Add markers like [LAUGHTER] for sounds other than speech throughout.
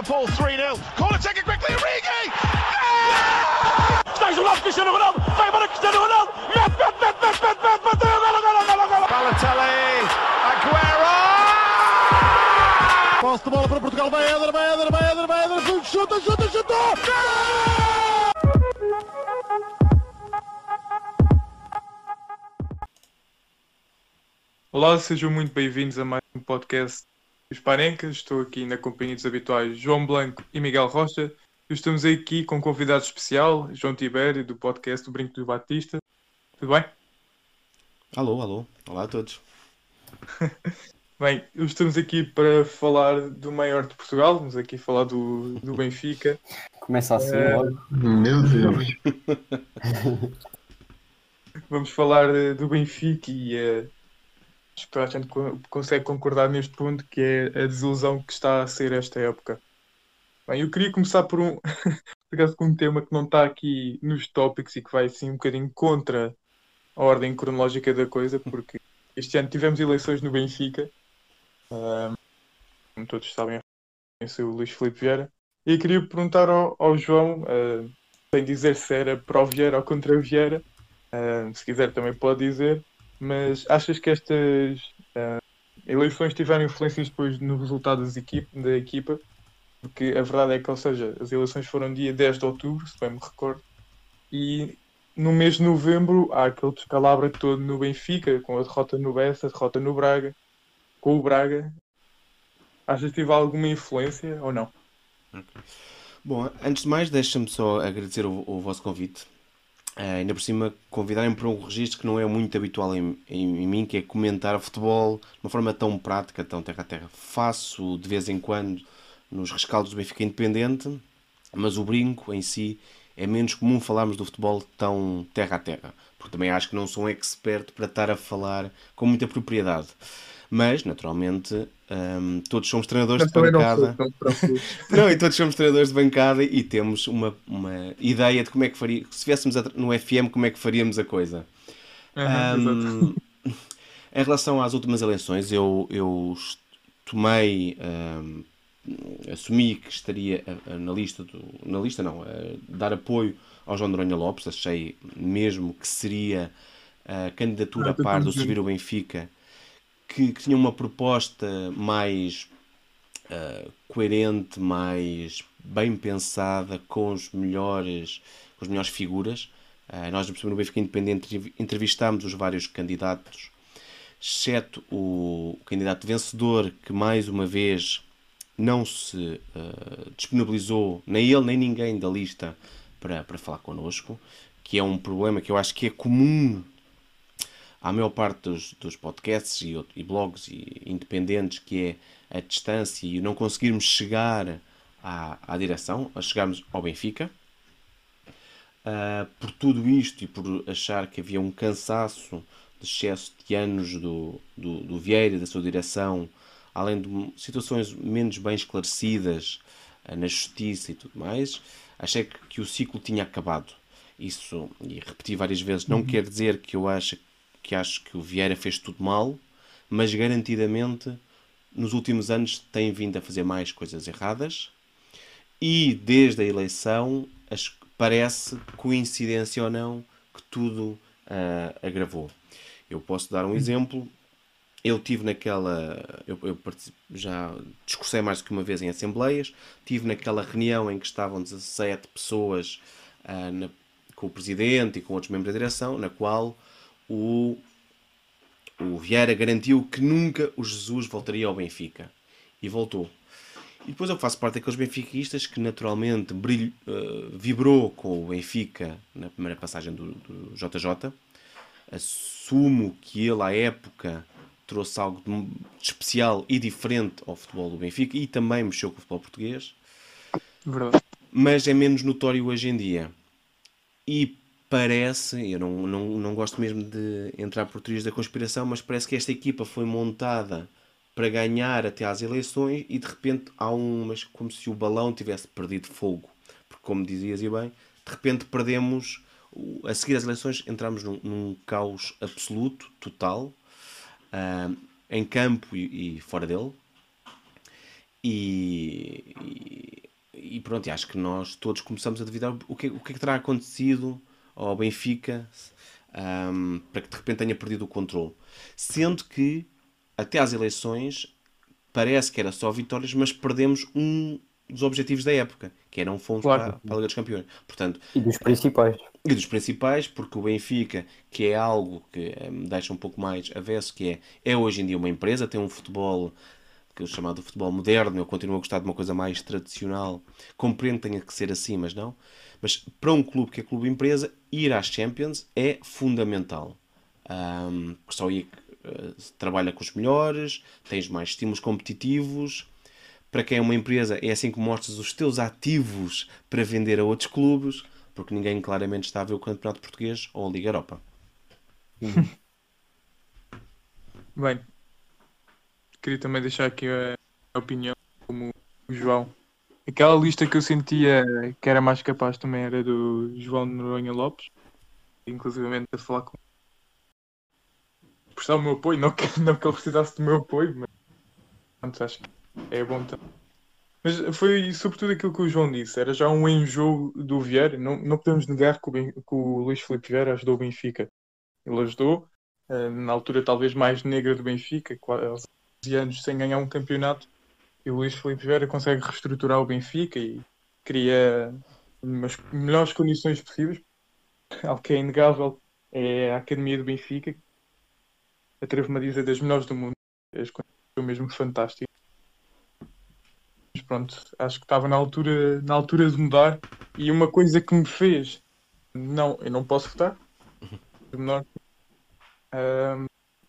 Liverpool 3-0. Corner taken quickly, Origi! Está isolado Cristiano Ronaldo, vai para Cristiano Ronaldo, mete, mete, mete, mete, mete, mete, bateu, golo, golo, golo, golo. Balotelli, Aguero! Posse de bola para Portugal, vai Éder, vai Éder, vai Éder, vai Éder, chuta, chuta, chuta! Olá, sejam muito bem-vindos a mais um podcast dos Parencas. Estou aqui na companhia dos habituais João Blanco e Miguel Rocha. E estamos aqui com um convidado especial, João Tibério, do podcast do Brinco do Batista. Tudo bem? Alô, alô, olá a todos. [LAUGHS] Bem, estamos aqui para falar do maior de Portugal, vamos aqui falar do, do Benfica. Começa assim É. logo. Meu Deus. [LAUGHS] Vamos falar eh, do Benfica e eh, acho que toda a gente co- consegue concordar neste ponto que é a desilusão que está a ser esta época. Bem, eu queria começar por um, [LAUGHS] com um tema que não está aqui nos tópicos e que vai assim um bocadinho contra a ordem cronológica da coisa, porque este ano tivemos eleições no Benfica, ahm, como todos sabem, é o Luís Filipe Vieira, e eu queria perguntar ao, ao João, ah, sem dizer se era pró Vieira ou contra Vieira, ah, se quiser também pode dizer, mas achas que estas ah, eleições tiveram influências depois no resultado da equipa? Porque a verdade é que, ou seja, as eleições foram dia 10 de outubro, se bem me recordo, e no mês de novembro há aquele descalabro todo no Benfica, com a derrota no Bessa, a derrota no Braga, com o Braga. Achas que teve alguma influência ou não? Bom, antes de mais, deixa-me só agradecer o, o vosso convite. Ah, ainda por cima, convidarem-me para um registro que não é muito habitual em, em- em mim, que é comentar futebol de uma forma tão prática, tão terra a terra. Faço de vez em quando nos rescaldos do Benfica Independente, mas o brinco em si é menos comum falarmos do futebol tão terra a terra, porque também acho que não sou um expert para estar a falar com muita propriedade. Mas, naturalmente, hum, todos somos treinadores de Também não bancada. não. [LAUGHS] Não, e todos somos treinadores de bancada e temos uma, uma ideia de como é que faria, se estivéssemos no FM, como é que faríamos a coisa. Exato. Ahm, [LAUGHS] em relação às últimas eleições, eu, eu tomei, ahm, assumi que estaria na lista, do, na lista não, dar apoio ao João Noronha Lopes, achei mesmo que seria a candidatura Ah, a par do o Benfica, que, que tinha uma proposta mais uh, coerente, mais bem pensada, com os melhores, com as melhores figuras. Uh, nós, no Benfica Independente, entrevistámos os vários candidatos, exceto o candidato vencedor, que mais uma vez não se uh, disponibilizou, nem ele nem ninguém da lista, para, para falar connosco, que é um problema que eu acho que é comum à maior parte dos, dos podcasts e, e blogs e independentes, que é a distância e não conseguirmos chegar à, à direção, a chegarmos ao Benfica. Ah, por tudo isto e por achar que havia um cansaço de excesso de anos do, do, do Vieira e da sua direção, além de situações menos bem esclarecidas ah, na justiça e tudo mais, achei que, que o ciclo tinha acabado. Isso, e repeti várias vezes, não quer dizer que eu acho que acho que o Vieira fez tudo mal, mas garantidamente nos últimos anos tem vindo a fazer mais coisas erradas e desde a eleição as- parece, coincidência ou não, que tudo ah, agravou. Eu posso dar um exemplo. Eu tive naquela. Eu, eu já discursei mais do que uma vez em assembleias. Tive naquela reunião em que estavam 17 pessoas ah, na- com o presidente e com outros membros da direção, na qual o, o Vieira garantiu que nunca o Jesus voltaria ao Benfica. E voltou. E depois eu faço parte daqueles benfiquistas que naturalmente brilho, eh, vibrou com o Benfica na primeira passagem do, do JJ. Assumo que ele, à época, trouxe algo de, de especial e diferente ao futebol do Benfica e também mexeu com o futebol português Verdade. mas é menos notório hoje em dia. E parece, eu não, não, não gosto mesmo de entrar por teorias da conspiração, mas parece que esta equipa foi montada para ganhar até às eleições e de repente há umas como se o balão tivesse perdido fogo. Porque, como dizias e bem, de repente perdemos, a seguir às eleições, entramos num, num caos absoluto, total. Ah, em campo e, e fora dele. E, e, e pronto, acho que nós todos começamos a duvidar o que, o que é que terá acontecido ao Benfica um, para que de repente tenha perdido o controle. Sendo que até às eleições parece que era só vitórias, mas perdemos um dos objetivos da época, que eram fomos Claro. para, para a Liga dos Campeões. Portanto, E dos principais. e dos principais, porque o Benfica, que é algo que me deixa um pouco mais avesso, que é, é hoje em dia uma empresa, tem um futebol que chamado futebol moderno, eu continuo a gostar de uma coisa mais tradicional, compreendo que tenha que ser assim, mas não. Mas para um clube que é clube empresa, ir às Champions é fundamental. Ahm, porque só aí se trabalha com os melhores, tens mais estímulos competitivos. Para quem é uma empresa, é assim que mostras os teus ativos para vender a outros clubes, porque ninguém claramente está a ver o Campeonato Português ou a Liga Europa. Bem, queria também deixar aqui a, opinião como o João. Aquela lista que eu sentia que era mais capaz também era do João Noronha Lopes, inclusivamente a falar com prestar o meu apoio, não que, não que ele precisasse do meu apoio, mas pronto, acho que é bom também. Mas foi sobretudo aquilo que o João disse, era já um enjoo do Vieira, não, não podemos negar que o, que o Luís Filipe Vieira ajudou o Benfica. Ele ajudou, eh, na altura talvez mais negra do Benfica, qua- aos 11 anos sem ganhar um campeonato, e o Luís Filipe Vieira consegue reestruturar o Benfica e cria umas melhores condições possíveis. Algo que é inegável é a Academia do Benfica, atrevo-me a dizer das melhores do mundo, as condições são mesmo fantásticas. Mas pronto, acho que estava na altura, na altura de mudar e uma coisa que me fez, não, eu não posso votar, de menor Ahm,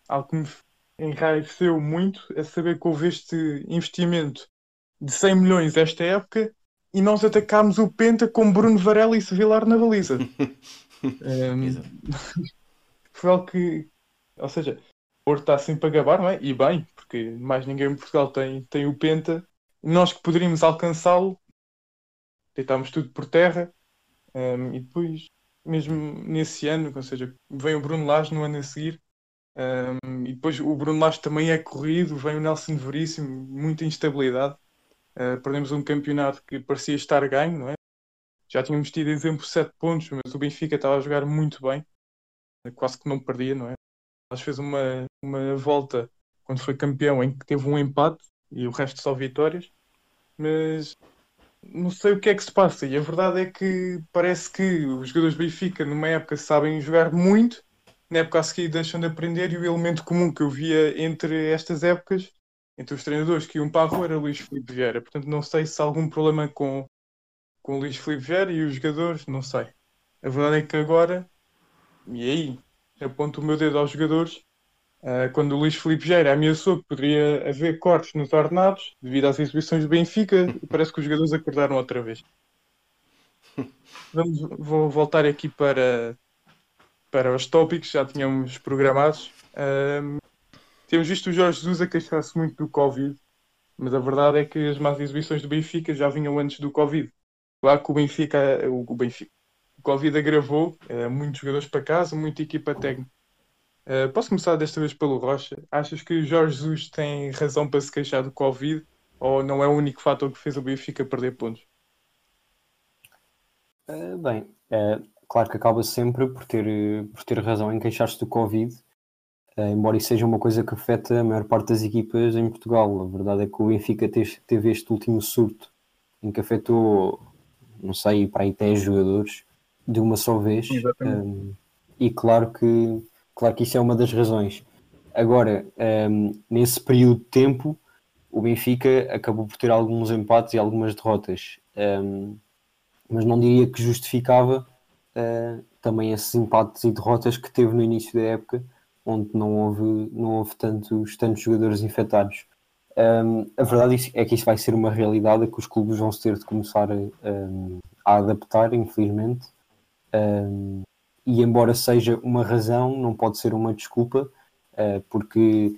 algo que me enraiveceu muito é saber que houve este investimento de 100 milhões esta época e nós atacámos o Penta com Bruno Varela e Sevilar na baliza. [LAUGHS] Exato. [LAUGHS] foi algo que, ou seja, o Porto está sempre a gabar, não é? E bem, porque mais ninguém em Portugal tem, tem o Penta. Nós que poderíamos alcançá-lo, deitámos tudo por terra. ahm, e depois, mesmo nesse ano, ou seja, vem o Bruno Lage no ano a seguir. Ahm, e depois o Bruno Lage também é corrido, vem o Nelson Veríssimo, muita instabilidade. Ah, perdemos um campeonato que parecia estar ganho, não é? Já tínhamos tido exemplo 7 pontos, mas o Benfica estava a jogar muito bem, quase que não perdia, não é? Nós fez uma, uma volta quando foi campeão em que teve um empate e o resto só vitórias, mas não sei o que é que se passa. E a verdade é que parece que os jogadores do Benfica, numa época, sabem jogar muito, na época a seguir deixam de aprender, e o elemento comum que eu via entre estas épocas, entre os treinadores que iam para a rua, era Luís Filipe Vieira. Portanto, não sei se há algum problema com, com o Luís Filipe Vieira e os jogadores, não sei. A verdade é que agora, e aí, aponto o meu dedo aos jogadores, ah, quando o Luís Filipe Vieira ameaçou que poderia haver cortes nos ordenados devido às exibições do Benfica, parece que os jogadores acordaram outra vez. [LAUGHS] Vamos, vou voltar aqui para, para os tópicos já tínhamos programados. Ahm, temos visto o Jorge Jesus a queixar-se muito do Covid, mas a verdade é que as más exibições do Benfica já vinham antes do Covid. Claro que o Benfica, o, Benfica, o Covid agravou, eh, muitos jogadores para casa, muita equipa técnica. Eh, posso começar desta vez pelo Rocha? Achas que o Jorge Jesus tem razão para se queixar do Covid ou não é o único fator que fez o Benfica perder pontos? Uh, bem, uh, claro que acaba sempre por ter, por ter razão em queixar-se do Covid, uh, embora isso seja uma coisa que afeta a maior parte das equipas em Portugal. A verdade é que o Benfica te- teve este último surto em que afetou, não sei, para aí 10 jogadores de uma só vez. Um, e claro que, claro que isso é uma das razões. Agora, um, nesse período de tempo, o Benfica acabou por ter alguns empates e algumas derrotas. Um, mas não diria que justificava uh, também esses empates e derrotas que teve no início da época, onde não houve, não houve tantos, tantos jogadores infectados. Um, a verdade é que isso vai ser uma realidade que os clubes vão ter de começar a, um, a adaptar, infelizmente. Um, e embora seja uma razão, não pode ser uma desculpa, uh, porque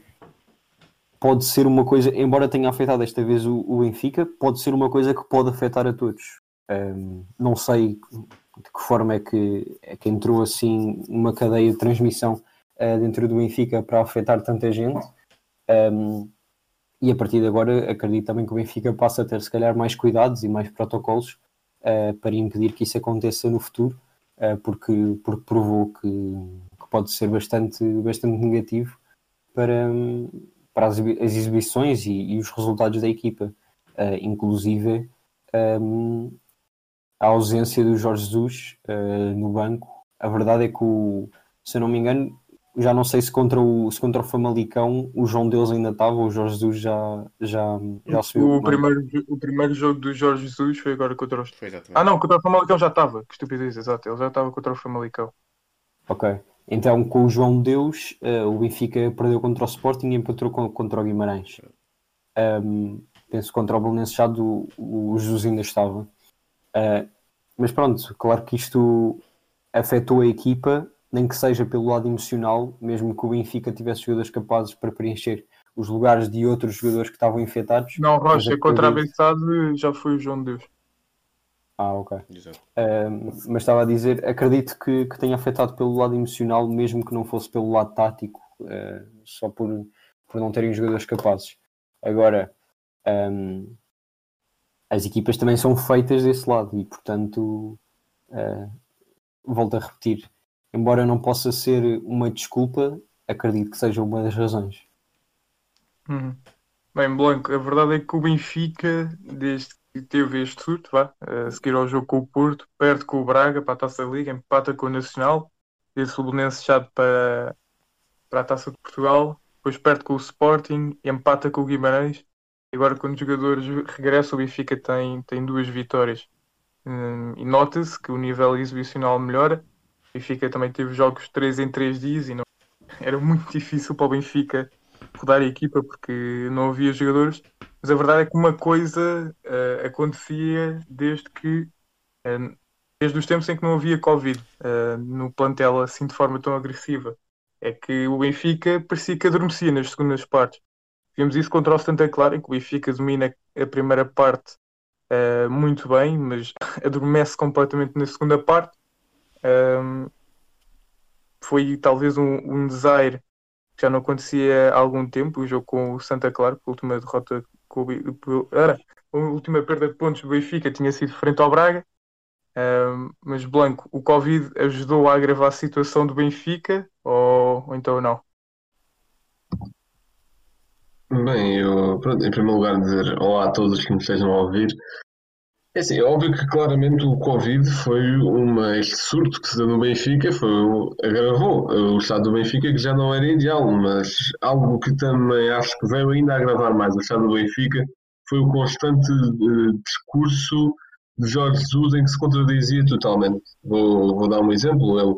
pode ser uma coisa, embora tenha afetado esta vez o, o Benfica, pode ser uma coisa que pode afetar a todos. Não sei de que forma é que, é que entrou assim uma cadeia de transmissão uh, dentro do Benfica para afetar tanta gente, Um, e a partir de agora acredito também que o Benfica passa a ter se calhar mais cuidados e mais protocolos uh, para impedir que isso aconteça no futuro, uh, porque, porque provou que, que, pode ser bastante, bastante negativo para, para as, as exibições e, e, os resultados da equipa, inclusive um, a ausência do Jorge Jesus no banco. A verdade é que, o, se eu não me engano, já não sei se contra o, se contra o Famalicão o João Deus ainda estava, o Jorge Jesus já, já, já subiu. O primeiro, o primeiro jogo do Jorge Jesus foi agora contra o. Foi exatamente. Ah, não, contra o Famalicão já estava. Que estupidez, exato. Ele já estava contra o Famalicão. Ok. Então, com o João Deus, uh, o Benfica perdeu contra o Sporting e empatou contra o Guimarães. Um, penso que contra o Belenenses já do, o Jesus ainda estava. Uh, mas pronto, claro que isto afetou a equipa nem que seja pelo lado emocional, mesmo que o Benfica tivesse jogadores capazes para preencher os lugares de outros jogadores que estavam infectados. Não, Rocha, contra a Bessade já foi o João Deus. Ah, ok. Uh, mas estava a dizer, acredito que, que tenha afetado pelo lado emocional, mesmo que não fosse pelo lado tático, uh, só por, por não terem jogadores capazes. Agora, um, as equipas também são feitas desse lado e, portanto, uh, volto a repetir, embora não possa ser uma desculpa, acredito que seja uma das razões. Uhum. Bem, Blanco, a verdade é que o Benfica, desde que teve este surto, vá, a seguir ao jogo com o Porto, perde com o Braga para a Taça da Liga, empata com o Nacional, esse Belenense já para, para a Taça de Portugal, depois perde com o Sporting, empata com o Guimarães, agora quando os jogadores regressam, o Benfica tem, tem duas vitórias. Hum, e nota-se que o nível exibicional melhora, Benfica também teve jogos 3 em 3 dias e não... era muito [LAUGHS] difícil para o Benfica rodar a equipa porque não havia jogadores. Mas a verdade é que uma coisa uh, acontecia desde que uh, desde os tempos em que não havia Covid uh, no plantel assim de forma tão agressiva. É que o Benfica parecia que adormecia nas segundas partes. Vimos isso contra o Santa Clara, que o Benfica domina a primeira parte muito bem, mas [LAUGHS] adormece completamente na segunda parte um, foi talvez um, um desire que já não acontecia há algum tempo, o jogo com o Santa Clara, a última derrota era, a última perda de pontos do Benfica tinha sido frente ao Braga. Um, mas Blanco, o Covid ajudou a agravar a situação do Benfica ou, ou então não? Bem, eu, em primeiro lugar, dizer olá a todos que me estejam a ouvir. É assim, é óbvio que claramente o Covid foi uma, este surto que se deu no Benfica, foi, agravou o estado do Benfica que já não era ideal, mas algo que também acho que veio ainda agravar mais o estado do Benfica foi o constante uh, discurso de Jorge Jesus em que se contradizia totalmente. Vou, vou dar um exemplo. Ele,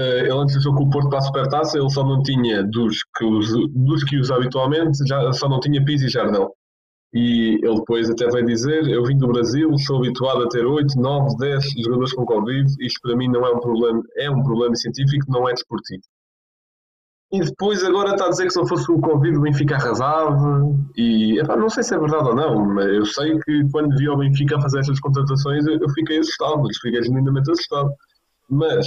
ele antes do com o Porto para a Supertaça, ele só não tinha dos que, os, dos que usa habitualmente, já, só não tinha Pizzi e Jardel. E ele depois até vai dizer: Eu vim do Brasil, sou habituado a ter 8, 9, 10 jogadores com Covid. Isto para mim não é um problema, é um problema científico, não é desportivo. E depois agora está a dizer que se não fosse o Covid o Benfica arrasava. E epá, não sei se é verdade ou não, mas eu sei que quando vi o Benfica fazer estas contratações eu, eu fiquei assustado, eu fiquei genuinamente assustado. Mas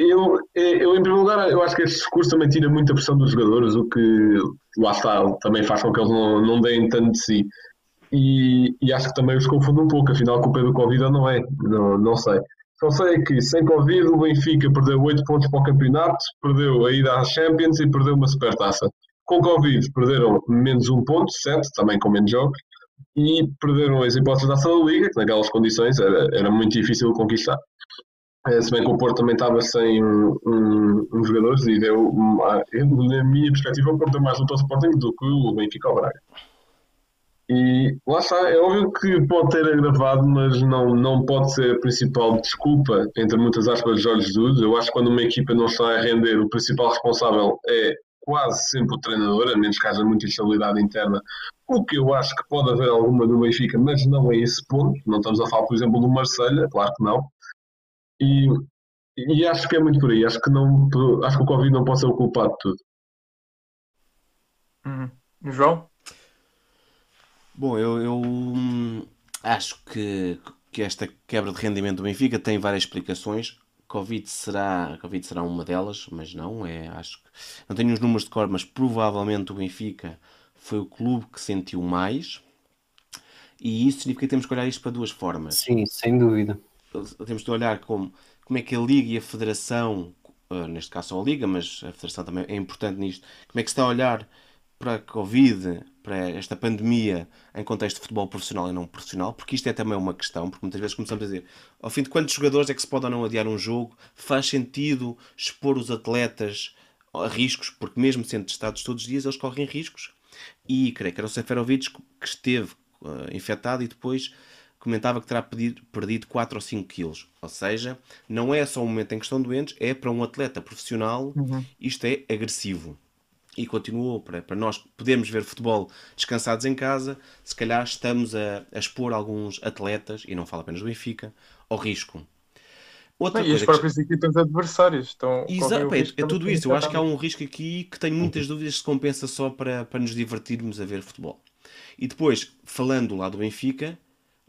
eu, eu, em primeiro lugar, eu acho que este discurso também tira muita pressão dos jogadores, o que lá está, também faz com que eles não, não deem tanto de si. E, e acho que também os confunde um pouco, afinal, a culpa é do Covid ou não é? Não, não sei. Só sei que sem Covid o Benfica perdeu 8 pontos para o campeonato, perdeu a ida às Champions e perdeu uma supertaça. Com Covid perderam menos um ponto, 7, também com menos jogos, e perderam as hipóteses da ação da Liga, que naquelas condições era, era muito difícil conquistar. É, se bem que o Porto também estava sem um, um, jogadores e deu, uma, na minha perspectiva, o Porto deu mais luta ao Sporting do que o Benfica ao Braga. E lá está, é óbvio que pode ter agravado, mas não, não pode ser a principal desculpa, entre muitas aspas, de Jorge Jesus. Eu acho que quando uma equipa não está a render, o principal responsável é quase sempre o treinador, a menos que haja muita instabilidade interna, o que eu acho que pode haver alguma no Benfica, mas não é esse ponto. Não estamos a falar, por exemplo, do Marselha, claro que não. E, e acho que é muito por aí. Acho que, não, acho que o Covid não pode ser o culpado de tudo. Uhum. João? Bom, eu, eu hum, acho que, que esta quebra de rendimento do Benfica tem várias explicações. Covid será, Covid será uma delas, mas não, é, acho que não tenho os números de cor, mas provavelmente o Benfica foi o clube que sentiu mais. E isso significa que temos que olhar isto para duas formas. Sim, sem dúvida. Temos de olhar como, como é que a Liga e a Federação, uh, neste caso só a Liga, mas a Federação também é importante nisto, como é que se está a olhar para a Covid, para esta pandemia em contexto de futebol profissional e não profissional, porque isto é também uma questão, porque muitas vezes começamos a dizer, ao fim de quantos jogadores é que se pode ou não adiar um jogo, faz sentido expor os atletas a riscos, porque mesmo sendo testados todos os dias, eles correm riscos. E creio que era o Seferovic que esteve uh, infectado e depois comentava que terá perdido, perdido 4 ou 5 quilos. Ou seja, não é só um momento em que estão doentes, é para um atleta profissional, Uhum. isto é agressivo. E continuou, para, para nós podermos ver futebol descansados em casa, se calhar estamos a, a expor alguns atletas, e não falo apenas do Benfica, ao risco. Outra Não, e as coisa que- próprias equipas adversárias estão. Exato, é, é tudo isso. Eu acho que há um risco aqui que tenho muitas dúvidas se compensa só para, para nos divertirmos a ver futebol. E depois, falando lá do Benfica,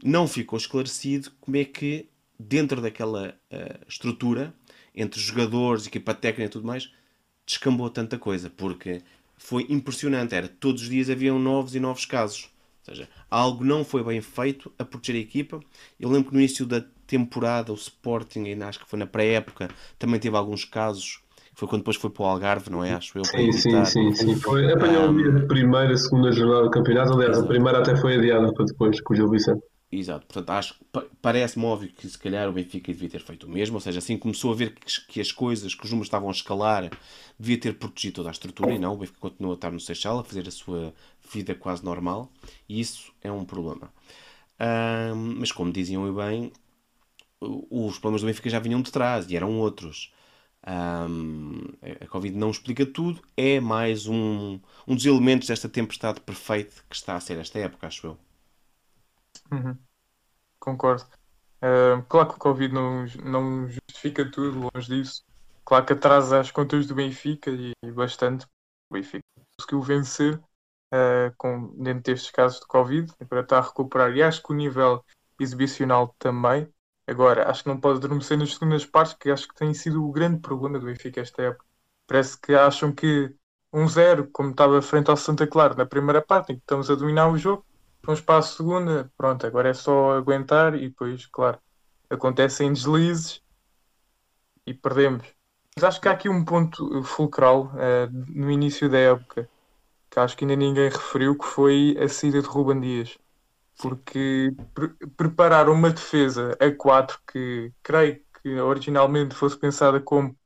não ficou esclarecido como é que, dentro daquela eh, estrutura, entre jogadores, equipa técnica e tudo mais, descambou tanta coisa, porque foi impressionante. Era todos os dias haviam novos e novos casos. Ou seja, algo não foi bem feito a proteger a equipa. Eu lembro que no início da temporada o Sporting, ainda acho que foi na pré-época, também teve alguns casos. Foi quando depois foi para o Algarve, não é? Acho eu. Sim, sim, sim, sim. Foi, apanhou o dia de primeira, segunda jornada do campeonato. Aliás, a primeira até foi adiada para depois, com o Gil Vicente. Exato, portanto, acho parece-me óbvio que se calhar o Benfica devia ter feito o mesmo, ou seja, assim começou a ver que, que as coisas, que os números estavam a escalar, devia ter protegido toda a estrutura e não, o Benfica continua a estar no Seixal, a fazer a sua vida quase normal, e isso é um problema. Ahm, mas como diziam e bem, os problemas do Benfica já vinham de trás e eram outros. Ahm, a Covid não explica tudo, é mais um, um dos elementos desta tempestade perfeita que está a ser esta época, acho eu. Uhum. Concordo. Ah, claro que o Covid não, não justifica tudo, longe disso. Claro que atrasa as contas do Benfica e, bastante. O Benfica conseguiu vencer ah, com, dentro destes casos de Covid, agora está a recuperar e acho que o nível exibicional também. Agora, acho que não pode adormecer nas segundas partes, que acho que tem sido o grande problema do Benfica esta época. Parece que acham que 1-0, como estava frente ao Santa Clara na primeira parte, em que estamos a dominar o jogo, para a segunda, pronto, agora é só aguentar e depois, claro, acontecem deslizes e perdemos. Mas acho que há aqui um ponto fulcral eh, no início da época que acho que ainda ninguém referiu, que foi a saída de Ruben Dias. Porque pre- preparar uma defesa a 4 que creio que originalmente fosse pensada como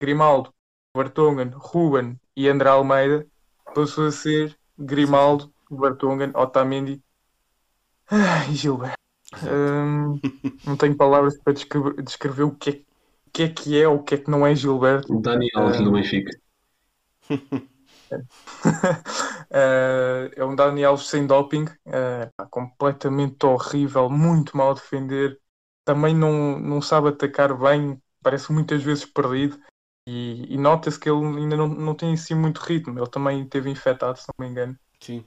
Grimaldo, Vertonghen, Ruben e André Almeida, passou a ser Grimaldo, Vertonghen, Otamendi e Gilberto. Hum, não tenho palavras para descrever, descrever o que é, o que é que é ou o que é que não é Gilberto. Dani Alves do Benfica. [LAUGHS] Eh, é um Dani Alves sem doping, eh, completamente horrível, muito mal a defender, também não, não sabe atacar bem, parece muitas vezes perdido e, e nota-se que ele ainda não, não tem assim muito ritmo. Ele também esteve infectado, se não me engano, Sim.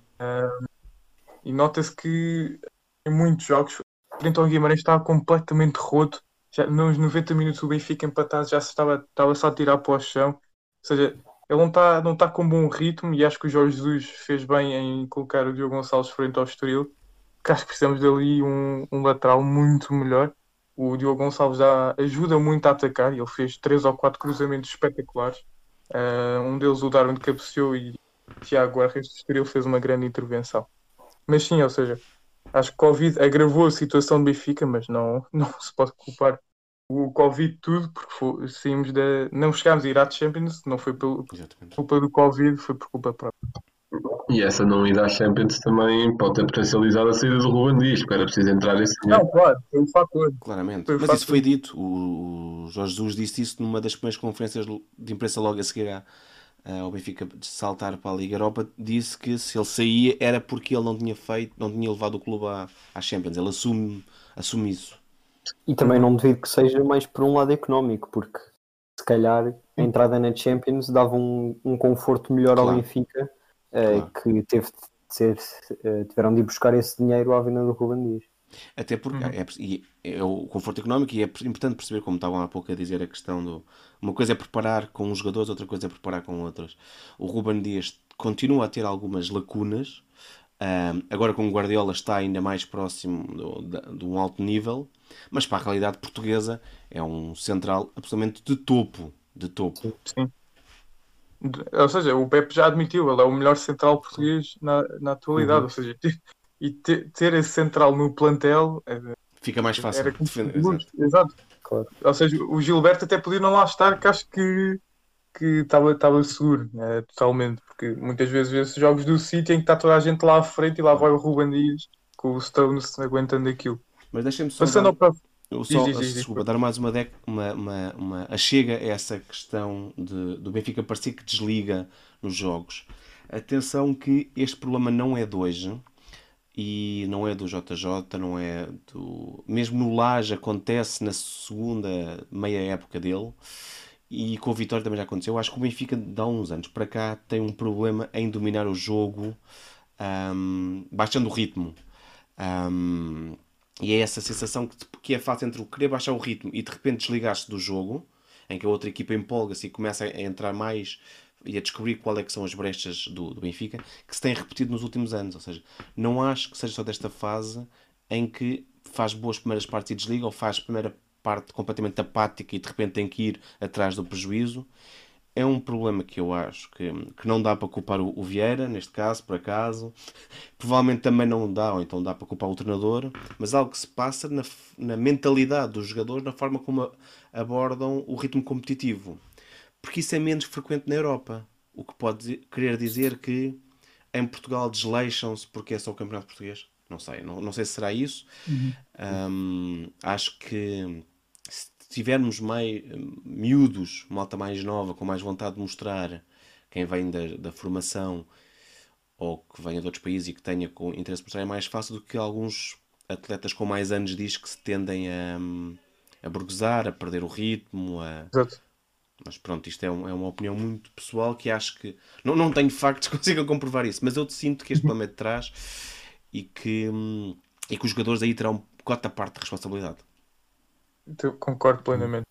E nota-se que em muitos jogos, frente ao Guimarães estava completamente roto. Já nos 90 minutos o Benfica empatado já se estava, estava só a tirar para o chão. Ou seja, ele não está não está com bom ritmo e acho que o Jorge Jesus fez bem em colocar o Diogo Gonçalves frente ao Estoril. Porque acho que precisamos dali um, um lateral muito melhor. O Diogo Gonçalves dá, ajuda muito a atacar ele fez três ou quatro cruzamentos espetaculares. Ah, um deles o Darwin cabeceou e Tiago Guerra do Estoril fez uma grande intervenção. Mas sim, ou seja, acho que o Covid agravou a situação do Benfica, mas não, [LAUGHS] não se pode culpar o Covid tudo, porque saímos da. Não chegámos a ir à Champions, não foi por Exatamente. culpa do Covid, foi por culpa própria. E essa não ida à Champions também pode ter potencializado a saída do Ruben Dias, porque era preciso entrar esse. Não, claro, foi um fator. Claramente. Foi Mas fácil. isso foi dito. O, o Jorge Jesus disse isso numa das primeiras conferências de imprensa logo a seguir à- ao Benfica de saltar para a Liga Europa. Disse que se ele saía era porque ele não tinha feito, não tinha levado o clube à, à Champions. Ele assume, assume isso. E também não duvido que seja mais por um lado económico, porque se calhar a entrada na Champions dava um, um conforto melhor ao Claro. Benfica, eh, Claro. que teve de ser, eh, tiveram de ir buscar esse dinheiro à venda do Ruben Dias. Até porque é, e é o conforto económico e é importante perceber, como estavam há pouco a dizer, a questão do. Uma coisa é preparar com uns jogadores, outra coisa é preparar com outros. O Ruben Dias continua a ter algumas lacunas. Um, agora com o Guardiola está ainda mais próximo do- da- de um alto nível, mas para a realidade portuguesa é um central absolutamente de topo. De topo. Sim. Ou seja, o Pepe já admitiu, ele é o melhor central português na, na atualidade. Uhum. Ou seja, e te- ter esse central no plantel é, Fica mais fácil era defender. exato. Exato. Claro. Ou seja, o Gilberto até podia não lá estar, que acho que que estava estava seguro, né, totalmente, porque muitas vezes vê-se jogos do City em que está toda a gente lá à frente e lá vai o Ruben Dias com o Stones aguentando aquilo. Mas deixem-me só. Passando dar- ao próximo. Eu só, Diz, diz, diz, desculpa, diz. dar mais uma, dec- uma, uma, uma a chega a essa questão de, do Benfica parecer que desliga nos jogos. Atenção que este problema não é de hoje e não é do JJ, não é do. Mesmo no Laje acontece na segunda meia época dele e com o Vitória também já aconteceu. Eu acho que o Benfica, de há uns anos para cá, tem um problema em dominar o jogo, ahm, baixando o ritmo. Ahm, e é essa sensação que, que é fácil entre o querer baixar o ritmo e de repente desligar-se do jogo, em que a outra equipa empolga-se e começa a entrar mais e a descobrir qual é que são as brechas do, do Benfica, que se tem repetido nos últimos anos. Ou seja, não acho que seja só desta fase em que faz boas primeiras partes e desliga, ou faz primeira parte completamente apática e de repente tem que ir atrás do prejuízo. É um problema que eu acho que, que não dá para culpar o, o Vieira, neste caso, por acaso. Provavelmente também não dá, ou então dá para culpar o treinador, mas algo que se passa na, na mentalidade dos jogadores, na forma como abordam o ritmo competitivo. Porque isso é menos frequente na Europa. O que pode querer dizer que em Portugal desleixam-se porque é só o campeonato português. Não sei, não, não sei se será isso. Hum, acho que se tivermos mais miúdos, malta mais nova, com mais vontade de mostrar quem vem da, da formação ou que venha de outros países e que tenha com interesse mostrar, é mais fácil do que alguns atletas com mais anos diz que se tendem a, a burguesar, a perder o ritmo, a, Exato. Mas pronto, isto é, um- é uma opinião muito pessoal que acho que. Não, não tenho factos que [LAUGHS] consigam comprovar isso, mas eu sinto que este problema é trás e que, e que os jogadores aí terão cota parte de responsabilidade. Eu concordo plenamente.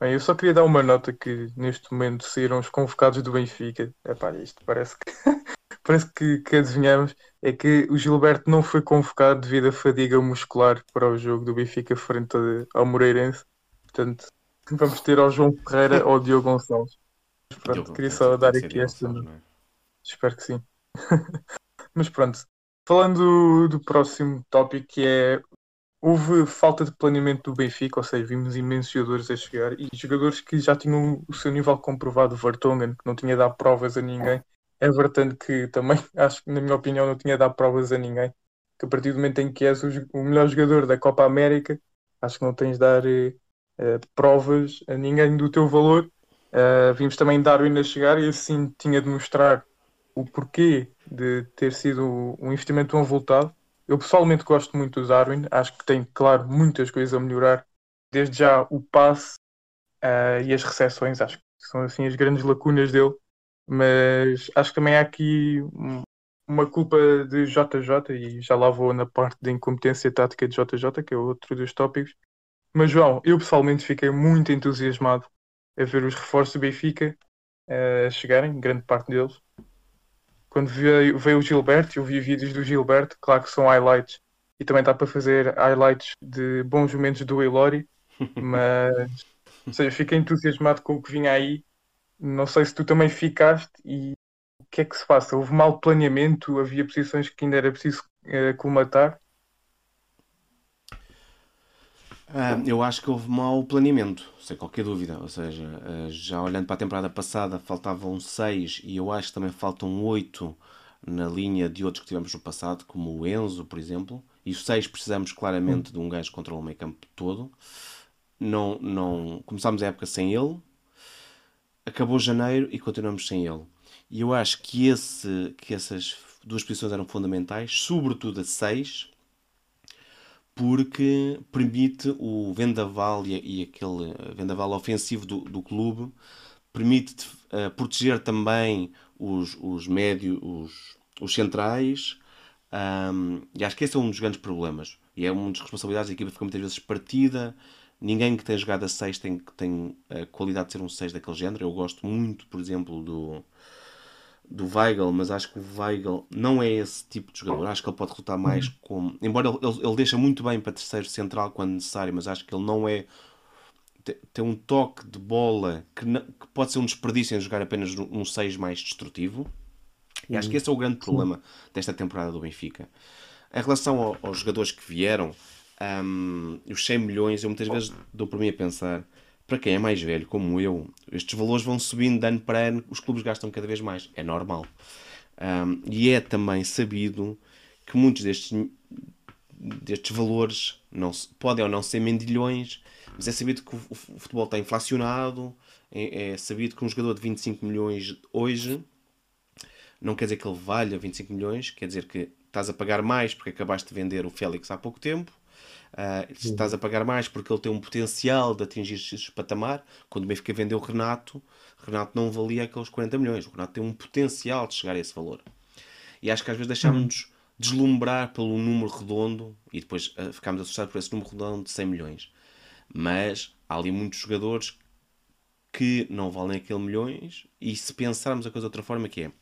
Bem, eu só queria dar uma nota que neste momento saíram os convocados do Benfica. Epá, isto parece que [LAUGHS] parece que, que adivinhamos. É que o Gilberto não foi convocado devido à fadiga muscular para o jogo do Benfica frente ao Moreirense. Portanto, vamos ter ao João Ferreira ou ao [LAUGHS] Diogo Gonçalves. Pronto, Diogo, queria só dar aqui esta. É? Espero que sim. [LAUGHS] Mas pronto, falando do próximo tópico que é houve falta de planeamento do Benfica, ou seja, vimos imensos jogadores a chegar e jogadores que já tinham o seu nível comprovado, Vertonghen, que não tinha dado provas a ninguém, Everton, que também [LAUGHS] acho que, na minha opinião, não tinha dado provas a ninguém, que a partir do momento em que és o, melhor jogador da Copa América, acho que não tens de dar eh, provas a ninguém do teu valor. Eh, vimos também Darwin a chegar e assim tinha de mostrar o porquê de ter sido um investimento tão avultado. Eu pessoalmente gosto muito do Darwin, acho que tem, claro, muitas coisas a melhorar. Desde já o passe ah, e as recepções, acho que são assim as grandes lacunas dele. Mas acho que também há aqui um- uma culpa de JJ, e já lá vou na parte da incompetência tática de JJ, que é outro dos tópicos. Mas João, eu pessoalmente fiquei muito entusiasmado a ver os reforços do Benfica ah, chegarem, grande parte deles quando veio, veio o Gilberto, eu vi vídeos do Gilberto, claro que são highlights, e também dá para fazer highlights de bons momentos do Elori, [LAUGHS] mas ou seja, fiquei entusiasmado com o que vinha aí. Não sei se tu também ficaste e o que é que se passa? Houve mau planeamento, havia posições que ainda era preciso eh, colmatar. Ah, eu acho que houve mau planeamento, sem qualquer dúvida. Ou seja, ah, já olhando para a temporada passada, faltavam 6 e eu acho que também faltam 8 na linha de outros que tivemos no passado, como o Enzo, por exemplo. E os 6 precisamos claramente de um gajo que controla o meio campo todo. Não, não, começámos a época sem ele, acabou janeiro e continuamos sem ele. E eu acho que, esse, que essas duas posições eram fundamentais, sobretudo a 6 porque permite o vendaval e, e aquele vendaval ofensivo do, do clube, permite uh, proteger também os, os médios, os, os centrais, Um, e acho que esse é um dos grandes problemas. E é uma das responsabilidades da equipa fica muitas vezes partida. Ninguém que tenha jogado a 6 tem, tem a qualidade de ser um 6 daquele género. Eu gosto muito, por exemplo, do, do Weigl, mas acho que o Weigl não é esse tipo de jogador. Acho que ele pode rotar mais como. Embora ele, ele, deixa muito bem para terceiro central quando necessário, mas acho que ele não é. te- Tem um toque de bola que, não- que pode ser um desperdício em jogar apenas um 6 mais destrutivo. E acho que esse é o grande problema desta temporada do Benfica. Em relação ao- aos jogadores que vieram, hum, os 100 milhões, eu muitas vezes dou por mim a pensar, para quem é mais velho, como eu, estes valores vão subindo de ano para ano, os clubes gastam cada vez mais, é normal. Hum, e é também sabido que muitos destes, destes valores não, podem ou não ser mendilhões, mas é sabido que o, o futebol está inflacionado, é, é sabido que um jogador de 25 milhões hoje não quer dizer que ele valha 25 milhões, quer dizer que estás a pagar mais porque acabaste de vender o Félix há pouco tempo, ah, estás a pagar mais porque ele tem um potencial de atingir esse patamar. Quando o Benfica vendeu o Renato, Renato não valia aqueles 40 milhões, o Renato tem um potencial de chegar a esse valor. E acho que às vezes deixámos-nos deslumbrar pelo número redondo e depois ah, ficámos assustados por esse número redondo de 100 milhões. Mas há ali muitos jogadores que não valem aquele milhões e se pensarmos a coisa de outra forma que é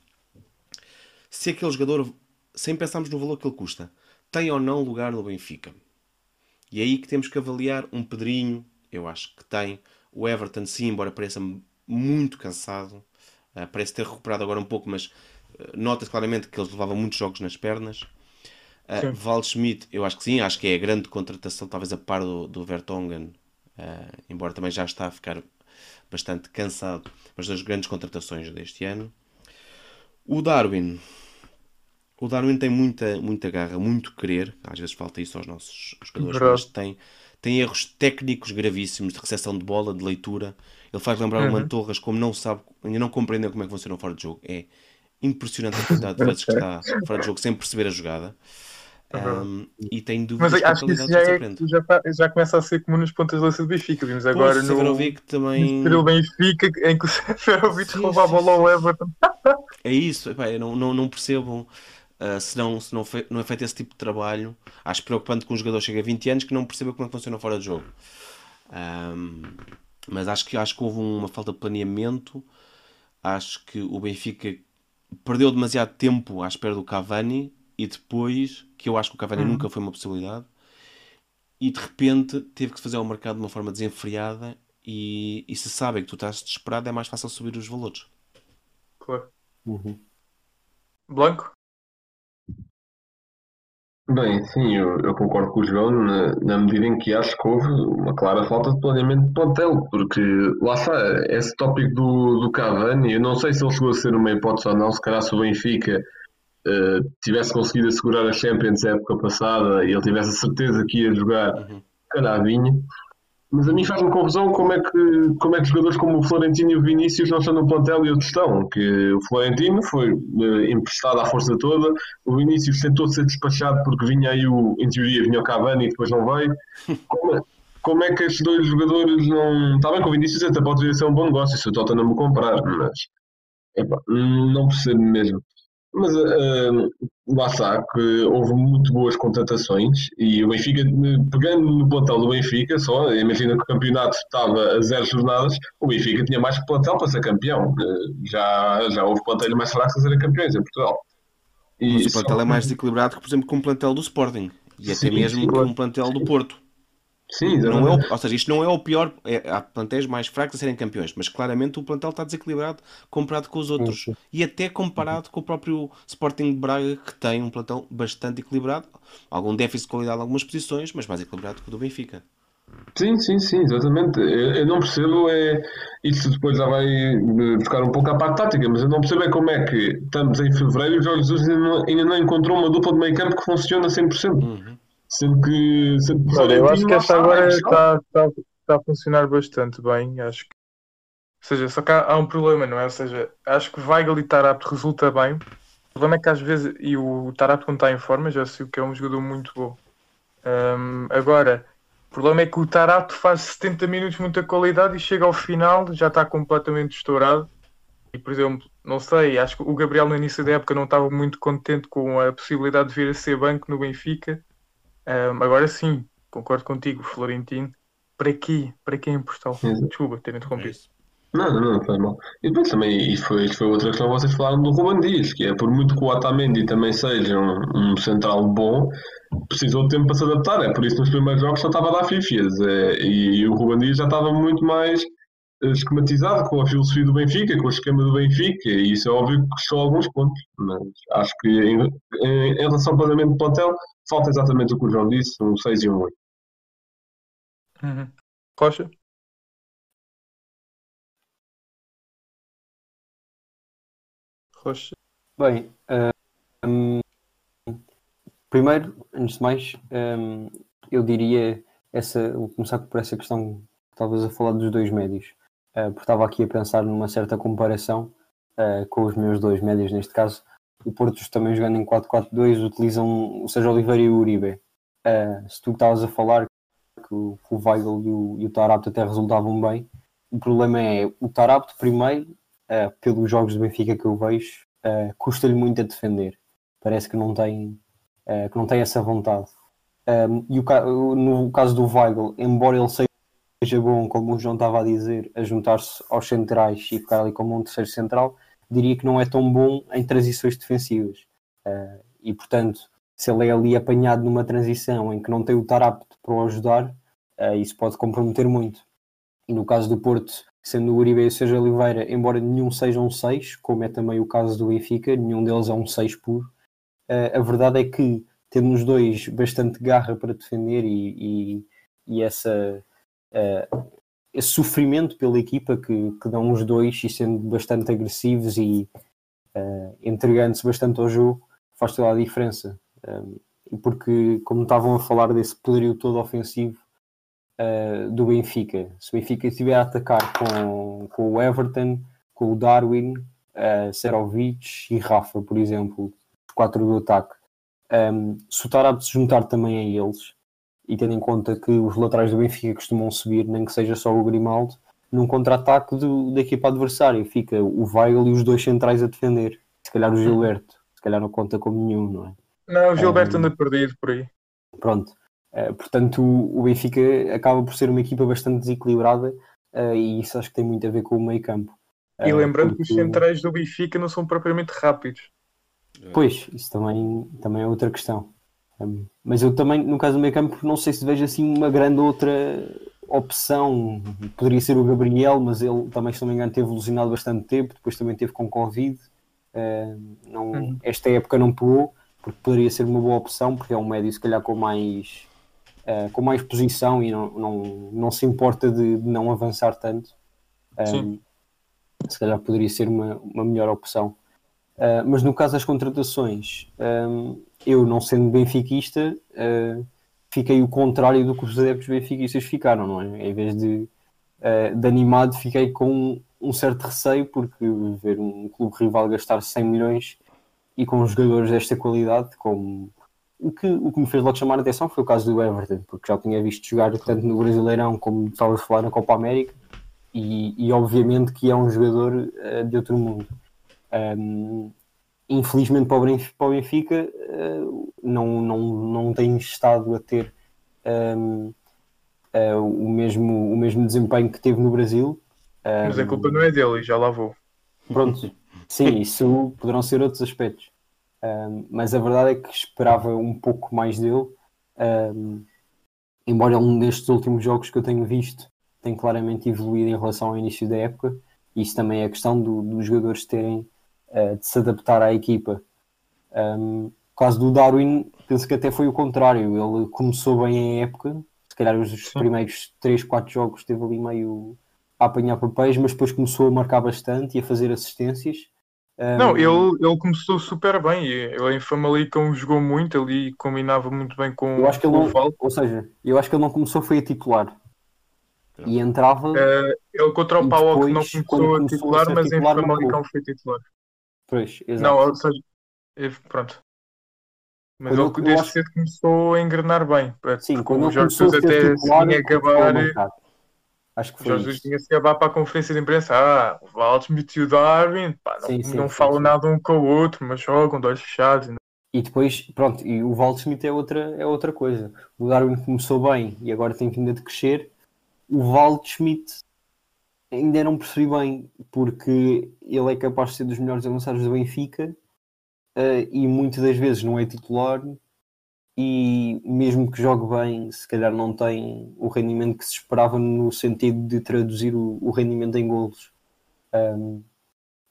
se aquele jogador, sem pensarmos no valor que ele custa, tem ou não lugar no Benfica. E é aí que temos que avaliar um Pedrinho, eu acho que tem. O Everton, sim, embora pareça muito cansado, ah, parece ter recuperado agora um pouco, mas ah, nota-se claramente que eles levavam muitos jogos nas pernas. Uh, Val Schmidt, eu acho que sim, acho que é a grande contratação, talvez a par do, do Vertonghen, ah, embora também já está a ficar bastante cansado, mas das grandes contratações deste ano. O Darwin. O Darwin tem muita, muita garra, muito querer. Às vezes falta isso aos nossos jogadores, mas tem, tem erros técnicos gravíssimos de recepção de bola, de leitura. Ele faz lembrar o Mantorras como não sabe, ainda não compreendeu como é que funciona o fora de jogo. É impressionante a quantidade de vezes que está [LAUGHS] fora de jogo sem perceber a jogada. Um, e tem dúvidas Mas acho que isso já, é, já, já começa a ser comum nos pontas de lança do Benfica. Vimos agora o no, Severovic também. no Benfica, em que o [LAUGHS] Severovic Sim, rouba a bola ao Everton. É isso, epá, não, não, não percebo ah, se, não, se não, fe- não é feito esse tipo de trabalho. Acho preocupante que um jogador chegue a 20 anos que não perceba como é que funciona fora de jogo. Ahm, mas acho que, acho que houve uma falta de planeamento. Acho que o Benfica perdeu demasiado tempo à espera do Cavani e depois, que eu acho que o Cavani nunca foi uma possibilidade, e de repente teve que fazer ao mercado de uma forma desenfreada. E, e se sabem que tu estás desesperado, é mais fácil subir os valores. Claro. Uhum. Blanco? Bem, sim, eu, eu concordo com o João na, na medida em que acho que houve uma clara falta de planeamento de plantel, porque lá está, esse tópico do, do Cavani, eu não sei se ele chegou a ser uma hipótese ou não, se calhar se o Benfica eh, tivesse conseguido assegurar a Champions época passada e ele tivesse a certeza que ia jogar, Uhum. vinha. Mas a mim faz-me confusão como é, que, como é que jogadores como o Florentino e o Vinícius não estão no plantel e outros estão. Que o Florentino foi eh, emprestado à força toda, o Vinícius tentou ser despachado porque vinha aí o, em teoria, vinha o Cavani e depois não veio. Como é, como é que estes dois jogadores não. Está bem que o Vinícius até pode vir a ser um bom negócio se o Tottenham me comprar, mas. epá, não percebo mesmo. Mas eh, lá está, que houve muito boas contratações e o Benfica, pegando no plantel do Benfica, só, imagina que o campeonato estava a zero jornadas, o Benfica tinha mais plantel para ser campeão. Já, já houve plantéis mais fracos a serem campeões em Portugal. E Mas o só- plantel é mais desequilibrado que, por exemplo, com o plantel do Sporting. E Sim, até mesmo sim, com o plantel do Porto. Sim, Não é o- ou seja, isto não é o pior. É, há plantéis mais fracos a serem campeões, mas claramente o plantel está desequilibrado comparado com os outros. sim. E até comparado com o próprio Sporting de Braga, que tem um plantel bastante equilibrado. Algum déficit de qualidade em algumas posições, mas mais equilibrado que o do Benfica. Sim, sim, sim, exatamente. Eu, eu não percebo, é, isso depois já vai eh, buscar um pouco à parte tática, mas eu não percebo é como é que estamos em fevereiro e o Jorge Jesus ainda não, ainda não encontrou uma dupla de meio campo que funciona 100%. Uhum. Sendo que. Sendo que Olha, eu acho que esta está, agora está, está, está a funcionar bastante bem. Acho que. Ou seja, só que há, há um problema, não é? Ou seja, acho que Weigl e Tarapto resulta bem. O problema é que às vezes. E o Tarapto, quando está em forma, já sei que é um jogador muito bom. Ahm, agora, o problema é que o Tarapto faz 70 minutos muita qualidade e chega ao final, já está completamente estourado. E, por exemplo, não sei, acho que o Gabriel no início da época não estava muito contente com a possibilidade de vir a ser banco no Benfica. Ahm, agora sim, concordo contigo, Florentino. Para quê? Para quem emprestá-lo? Exato. Desculpa ter É interrompido. isso. Não, não, não, faz mal. E depois também, e foi, isto foi outra questão que vocês falaram do Ruben Dias, que é por muito que o Otamendi também seja um, um central bom, precisou de tempo para se adaptar. É por isso que nos primeiros jogos só estava a dar fifias. É, e, e o Ruben Dias já estava muito mais esquematizado com a filosofia do Benfica, com o esquema do Benfica, e isso é óbvio que custou alguns pontos. Mas acho que em, em, em relação ao planeamento do plantel, falta exatamente o que o João disse, um 6 e um 8. Uhum. Rocha? Rocha. Bem, hum, primeiro, antes de mais, hum, eu diria essa, vou começar por essa questão que estavas a falar dos dois médios, uh, porque estava aqui a pensar numa certa comparação uh, com os meus dois médios, neste caso, o Porto também jogando em 4-4-2 utilizam o Sérgio Oliveira e o Uribe. Uh, se tu estavas a falar que o, o Weigl e o, e o Tarapto até resultavam bem, o problema é o Tarapto primeiro, pelos jogos do Benfica que eu vejo, custa-lhe muito a defender. Parece que não tem, que não tem essa vontade. Um, e o, no caso do Weigl, embora ele seja bom, como o João estava a dizer, a juntar-se aos centrais e ficar ali como um terceiro central, diria que não é tão bom em transições defensivas. Uh, e portanto, se ele é ali apanhado numa transição em que não tem o Tarapto para o ajudar, uh, isso pode comprometer muito. E no caso do Porto, sendo o Uribe e o Sérgio Oliveira, embora nenhum seja um 6, como é também o caso do Benfica, nenhum deles é um 6 puro, uh, a verdade é que tendo os dois bastante garra para defender e, e, e essa, uh, esse sofrimento pela equipa que, que dão os dois e sendo bastante agressivos e uh, entregando-se bastante ao jogo, faz toda a diferença. Um, e porque, como estavam a falar desse poderio todo ofensivo uh, do Benfica, se o Benfica estiver a atacar com, com o Everton, com o Darwin, uh, Serovic e Rafa, por exemplo, os quatro do ataque, um, se o Tarab se juntar também a eles, e tendo em conta que os laterais do Benfica costumam subir, nem que seja só o Grimaldo, num contra-ataque da equipa adversária, fica o Weigl e os dois centrais a defender. Se calhar o Gilberto, se calhar não conta como nenhum, não é? Não, o Gilberto Um, anda perdido por aí. Pronto. Eh, portanto, o, Benfica acaba por ser uma equipa bastante desequilibrada eh, e isso acho que tem muito a ver com o meio campo. E Eh, lembrando que os porque- centrais do Benfica não são propriamente rápidos. Pois, isso também, também é outra questão. Um, mas eu também, no caso do meio campo, não sei se vejo assim uma grande outra opção. Poderia ser o Gabriel, mas ele também, se não me engano, teve lesionado bastante tempo, depois também teve com Covid. Uh, não, Uhum. Esta época não pegou, porque poderia ser uma boa opção, porque é um médio, se calhar, com mais, uh, com mais posição e não, não, não se importa de, de não avançar tanto. Um, Sim. se calhar poderia ser uma, uma melhor opção. Uh, mas no caso das contratações, um, eu não sendo benfiquista, uh, fiquei o contrário do que os adeptos benfiquistas ficaram, não é? Em vez de, uh, de animado, fiquei com um certo receio, porque ver um clube rival gastar 100 milhões e com jogadores desta qualidade, como o que, o que me fez logo chamar a atenção foi o caso do Everton, porque já tinha visto jogar tanto no Brasileirão como estava a falar na Copa América, e, e obviamente que é um jogador uh, de outro mundo. Um, infelizmente para o Benfica, uh, não, não, não tem estado a ter um, uh, o, mesmo, o mesmo desempenho que teve no Brasil. Mas a culpa não é dele, e já lá vou. Pronto, sim, isso poderão ser outros aspectos. Um, mas a verdade é que esperava um pouco mais dele. Um, embora um destes últimos jogos que eu tenho visto tenha claramente evoluído em relação ao início da época, isso também é a questão do, dos jogadores terem uh, de se adaptar à equipa. Um, no caso do Darwin, penso que até foi o contrário. Ele começou bem a época, se calhar os primeiros 3, 4 jogos esteve ali meio a apanhar papéis, mas depois começou a marcar bastante e a fazer assistências. Um, Não, ele, ele começou super bem. Ele em Famalicão jogou muito, ali combinava muito bem com, eu acho que ele não, o Val. ou seja, eu acho que ele não começou foi a titular. E entrava, Eh, ele contra o Paulo depois, não começou a começou a titular, ser mas titular, em Famalicão foi titular. Pois, exato. Não, ou seja, pronto. Mas Quando ele desde acho- cedo começou a engrenar bem. Sim, porque quando a todos ser até titular, se vinha começou a acabar. Acho que O foi Jorge Jesus tinha se abar para a conferência de imprensa. Ah, o Waldschmidt e o Darwin, pá, não, Sim, sim, não sim, falam sim. nada um com o outro, mas jogam de olhos fechados. E depois, pronto, e o Waldschmidt é outra, é outra coisa. O Darwin começou bem e agora tem vindo a decrescer. O Waldschmidt ainda não percebi bem, porque ele é capaz de ser dos melhores avançados do Benfica eh, e muitas das vezes não é titular e mesmo que jogue bem, se calhar não tem o rendimento que se esperava no sentido de traduzir o, o rendimento em golos. Um,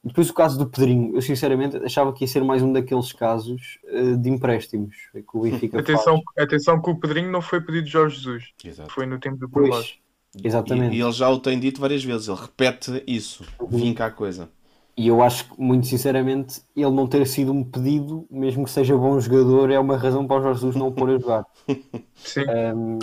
depois o caso do Pedrinho, eu sinceramente achava que ia ser mais um daqueles casos eh, de empréstimos que o Benfica [LAUGHS] Atenção, faz. atenção que o Pedrinho não foi pedido de Jorge Jesus. Exato. Foi no tempo do Prolage. Exatamente. E, e ele já o tem dito várias vezes, ele repete isso. Vim cá a coisa. E eu acho que, muito sinceramente, ele não ter sido um pedido, mesmo que seja bom jogador, é uma razão para o Jorge Jesus não o pôr a jogar. [LAUGHS] Sim. Um,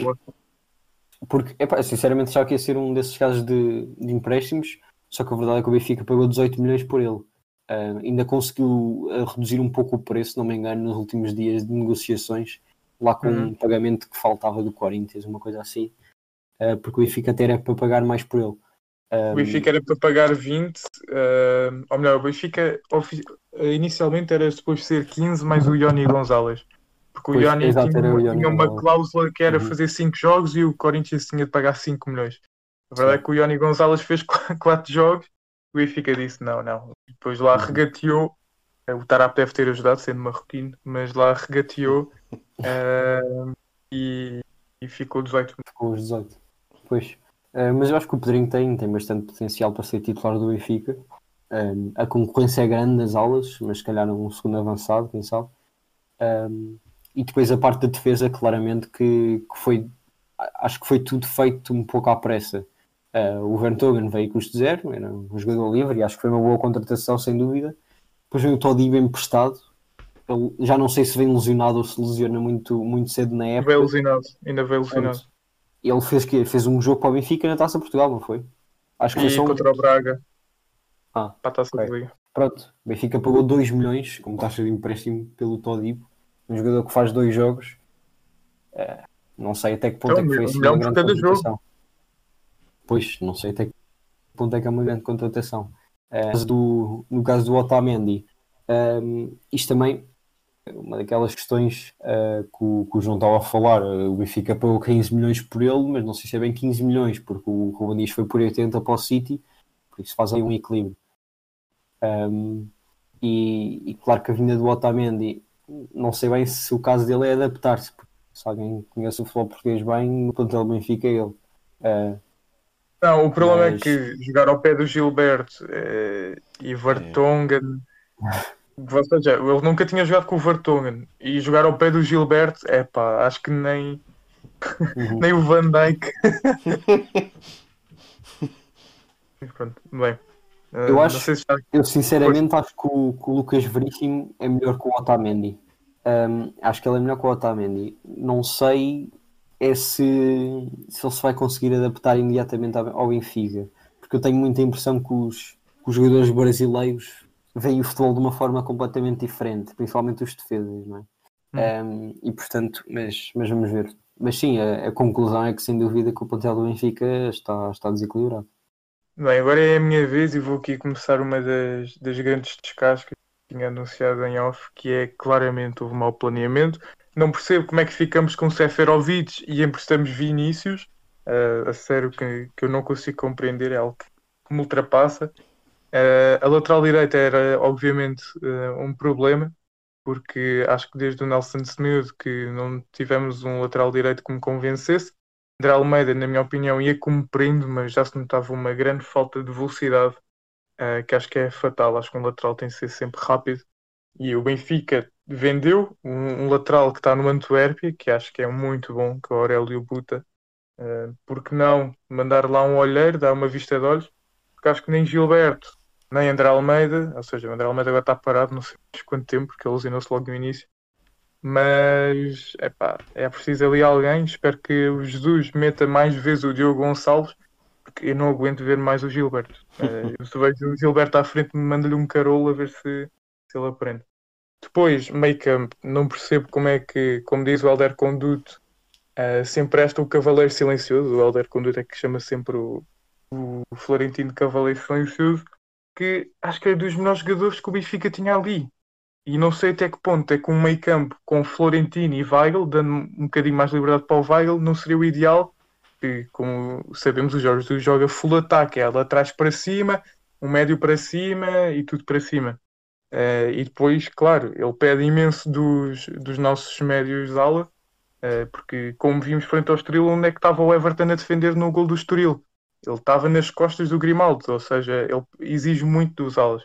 porque, epá, sinceramente, já que ia ser um desses casos de, de empréstimos, só que a verdade é que o Benfica pagou 18 milhões por ele. Uh, ainda conseguiu uh, reduzir um pouco o preço, se não me engano, nos últimos dias de negociações, lá com Uhum. um pagamento que faltava do Corinthians, uma coisa assim, uh, porque o Benfica até era para pagar mais por ele. Um, O Benfica era para pagar 20, eh, ou melhor, o Benfica eh, inicialmente era suposto ser 15 mais o Ioni Gonzalez. Porque o Pois, tinha, o uma- Ioni tinha uma Gonzalez. cláusula que era Uhum. fazer 5 jogos e o Corinthians tinha de pagar 5 milhões. A verdade é que o Ioni Gonzalez fez 4 [LAUGHS] jogos o Benfica disse não, não. Depois lá Uhum. regateou. eh, O Tarap deve ter ajudado, sendo marroquino, mas lá regateou [LAUGHS] eh, e, e ficou 18 com os 18. Pois. Eh, mas eu acho que o Pedrinho tem, tem bastante potencial para ser titular do Benfica. Um, a concorrência é grande nas aulas, mas se calhar um segundo avançado, quem sabe. Um, e depois a parte da defesa, claramente, que, que foi. Acho que foi tudo feito um pouco à pressa. Uh, o Vertogen veio custo zero, era um jogador livre e acho que foi uma boa contratação, sem dúvida. Depois veio o Todibo emprestado. Ele, já não sei se vem lesionado ou se lesiona muito, muito cedo na época. Veio alucinado, ainda veio alucinado. Ele fez que fez um jogo para o Benfica na Taça Portugal, não foi? Acho que foi E só um... contra o Braga, Ah, para a taça ok. da Liga. Pronto, o Benfica pagou 2 milhões como taxa de empréstimo pelo Todibo, um jogador que faz dois jogos. Eh, não sei até que ponto Então, é que foi um assim uma grande contratação. Pois, não sei até que ponto é que é uma grande contratação. Mas do, no caso do Otamendi, ehm, isto também uma daquelas questões eh, que, o, que o João estava a falar. Eh, o Benfica pagou 15 milhões por ele, mas não sei se é bem 15 milhões, porque o Ruben Dias foi por 80 para o City, por isso faz aí um equilíbrio. Um, e, e claro que a vinda do Otamendi, não sei bem se o caso dele é adaptar-se, porque se alguém conhece o futebol português bem, no plantel do Benfica é ele. Uh, Não, o problema Mas- é que jogar ao pé do Gilberto eh, e Vertonghen. [LAUGHS] Ou seja, ele nunca tinha jogado com o Vertonghen e jogar ao pé do Gilberto, é pá, acho que nem, Uhum. [LAUGHS] nem o Van Dijk. [LAUGHS] Pronto, bem. Eh, Eu acho- se já- eu sinceramente acho que o, que o Lucas Veríssimo é melhor que o Otamendi. Um, acho que ele é melhor que o Otamendi. Não sei é se, se ele se vai conseguir adaptar imediatamente ao ao Benfica, porque eu tenho muita impressão que os, que os jogadores brasileiros veem o futebol de uma forma completamente diferente, principalmente os defesas, não é? Um, e portanto, mas, mas vamos ver. Mas sim, a, a conclusão é que sem dúvida que o plantel do Benfica está, está desequilibrado. Bem, agora é a minha vez e vou aqui começar uma das, das grandes descascas que tinha anunciado em off, que é claramente houve mau planeamento. Não percebo como é que ficamos com Seferovic e emprestamos Vinícius. Uh, a sério que, que eu não consigo compreender, é algo que me ultrapassa. Uh, a lateral direita era obviamente uh, um problema, porque acho que desde o Nelson Semedo que não tivemos um lateral direito que me convencesse. André Almeida, na minha opinião, ia cumprindo, mas já se notava uma grande falta de velocidade, eh, que acho que é fatal. Acho que um lateral tem de ser sempre rápido. E o Benfica vendeu um, um lateral que está no Antuérpia, que acho que é muito bom, que é o Aurélio Buta. Uh, porque não mandar lá um olheiro, dar uma vista de olhos? Porque acho que nem Gilberto, nem André Almeida, ou seja, o André Almeida agora está parado, não sei quanto tempo, porque ele lesionou-se logo no início. Mas epá, é preciso ali alguém. Espero que o Jesus meta mais vezes o Diogo Gonçalves, porque eu não aguento ver mais o Gilberto. [LAUGHS] Eh, eu se vejo o Gilberto à frente, me mando-lhe um carolo a ver se, se ele aprende. Depois, meio campo, não percebo como é que, como diz o Alder Conduto, Uh, sempre esta o Cavaleiro Silencioso, o Helder Conduta que chama sempre o, o Florentino Cavaleiro Silencioso, que acho que é dos melhores jogadores que o Benfica tinha ali. E não sei até que ponto é que um meio campo com Florentino e Weigl, dando um bocadinho mais liberdade para o Weigl, não seria o ideal. Que, como sabemos, o Jorge joga full ataque, é lá atrás para cima, um médio para cima e tudo para cima. Uh, e depois, claro, ele pede imenso dos, dos nossos médios de ala, uh, porque como vimos frente ao Estoril, onde é que estava o Everton a defender no gol do Estoril? Ele estava nas costas do Grimaldo, ou seja, ele exige muito dos alas.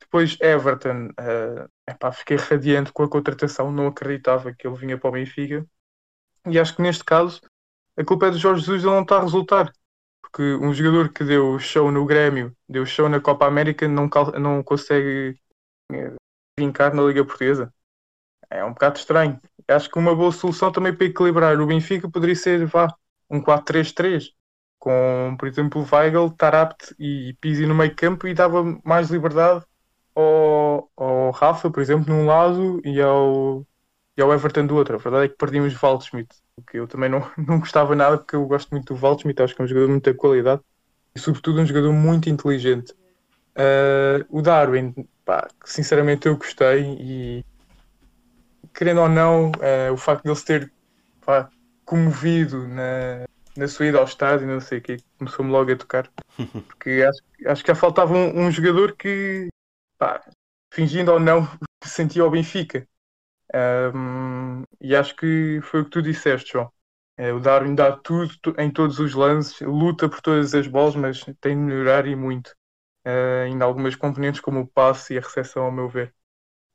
Depois Everton, uh, epá, fiquei radiante com a contratação, não acreditava que ele vinha para o Benfica. E acho que neste caso a culpa é do Jorge Jesus, ele não está a resultar. Porque um jogador que deu show no Grêmio, deu show na Copa América, não, não consegue eh, brincar na Liga Portuguesa. É um bocado estranho. Acho que uma boa solução também para equilibrar o Benfica poderia ser vá, um 4-3-3 com, por exemplo, Weigl, Tarapt e Pizzi no meio campo e dava mais liberdade ao, ao Rafa, por exemplo, num lado e ao, e ao Everton do outro. A verdade é que perdíamos Waldschmidt, o que eu também não, [LAUGHS] não gostava nada, porque eu gosto muito do Waldschmidt, acho que é um jogador de muita qualidade e, sobretudo, um jogador muito inteligente. Uh, o Darwin, pá, sinceramente, eu gostei e, querendo ou não, uh, o facto de ele se ter pá, comovido na, na sua ida ao estádio, não sei o que, começou-me logo a tocar. [LAUGHS] Porque acho, acho que já faltava um, um jogador que, pá, fingindo ou não, [LAUGHS] sentia o Benfica. Um, e acho que foi o que tu disseste, João. É, o Darwin dá tudo em todos os lances, luta por todas as bolas, mas tem de melhorar e muito. Uh, ainda algumas componentes como o passe e a recepção, ao meu ver.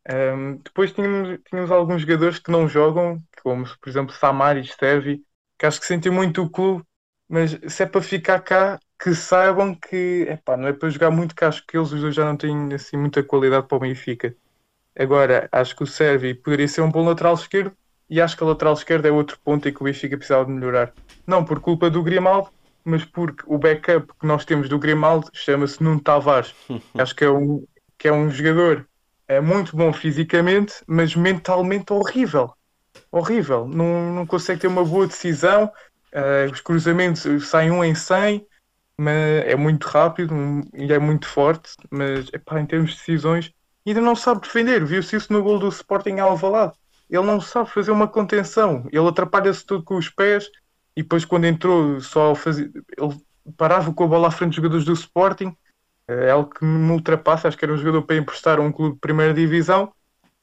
Um, depois tínhamos, tínhamos alguns jogadores que não jogam, como por exemplo Samar e Stevi, que acho que sentiu muito o clube, mas se é para ficar cá, que saibam que epá, não é para jogar muito cá, acho que eles os dois já não têm assim, muita qualidade para o Benfica. Agora, acho que o Servi poderia ser um bom lateral esquerdo e acho que a lateral esquerda é outro ponto em que o Benfica precisava de melhorar. Não por culpa do Grimaldo, mas porque o backup que nós temos do Grimaldo chama-se Nuno Tavares. [LAUGHS] acho que é um, que é um jogador é muito bom fisicamente, mas mentalmente horrível horrível. Não, não consegue ter uma boa decisão. Uh, os cruzamentos saem um em 100, mas é muito rápido e é muito forte. Mas epá, em termos de decisões, ainda não sabe defender. Viu-se isso no gol do Sporting Alvalade. Ele não sabe fazer uma contenção. Ele atrapalha-se tudo com os pés e depois quando entrou só fazia, ele parava com a bola à frente dos jogadores do Sporting. É algo que me ultrapassa. Acho que era um jogador para emprestar a um clube de primeira divisão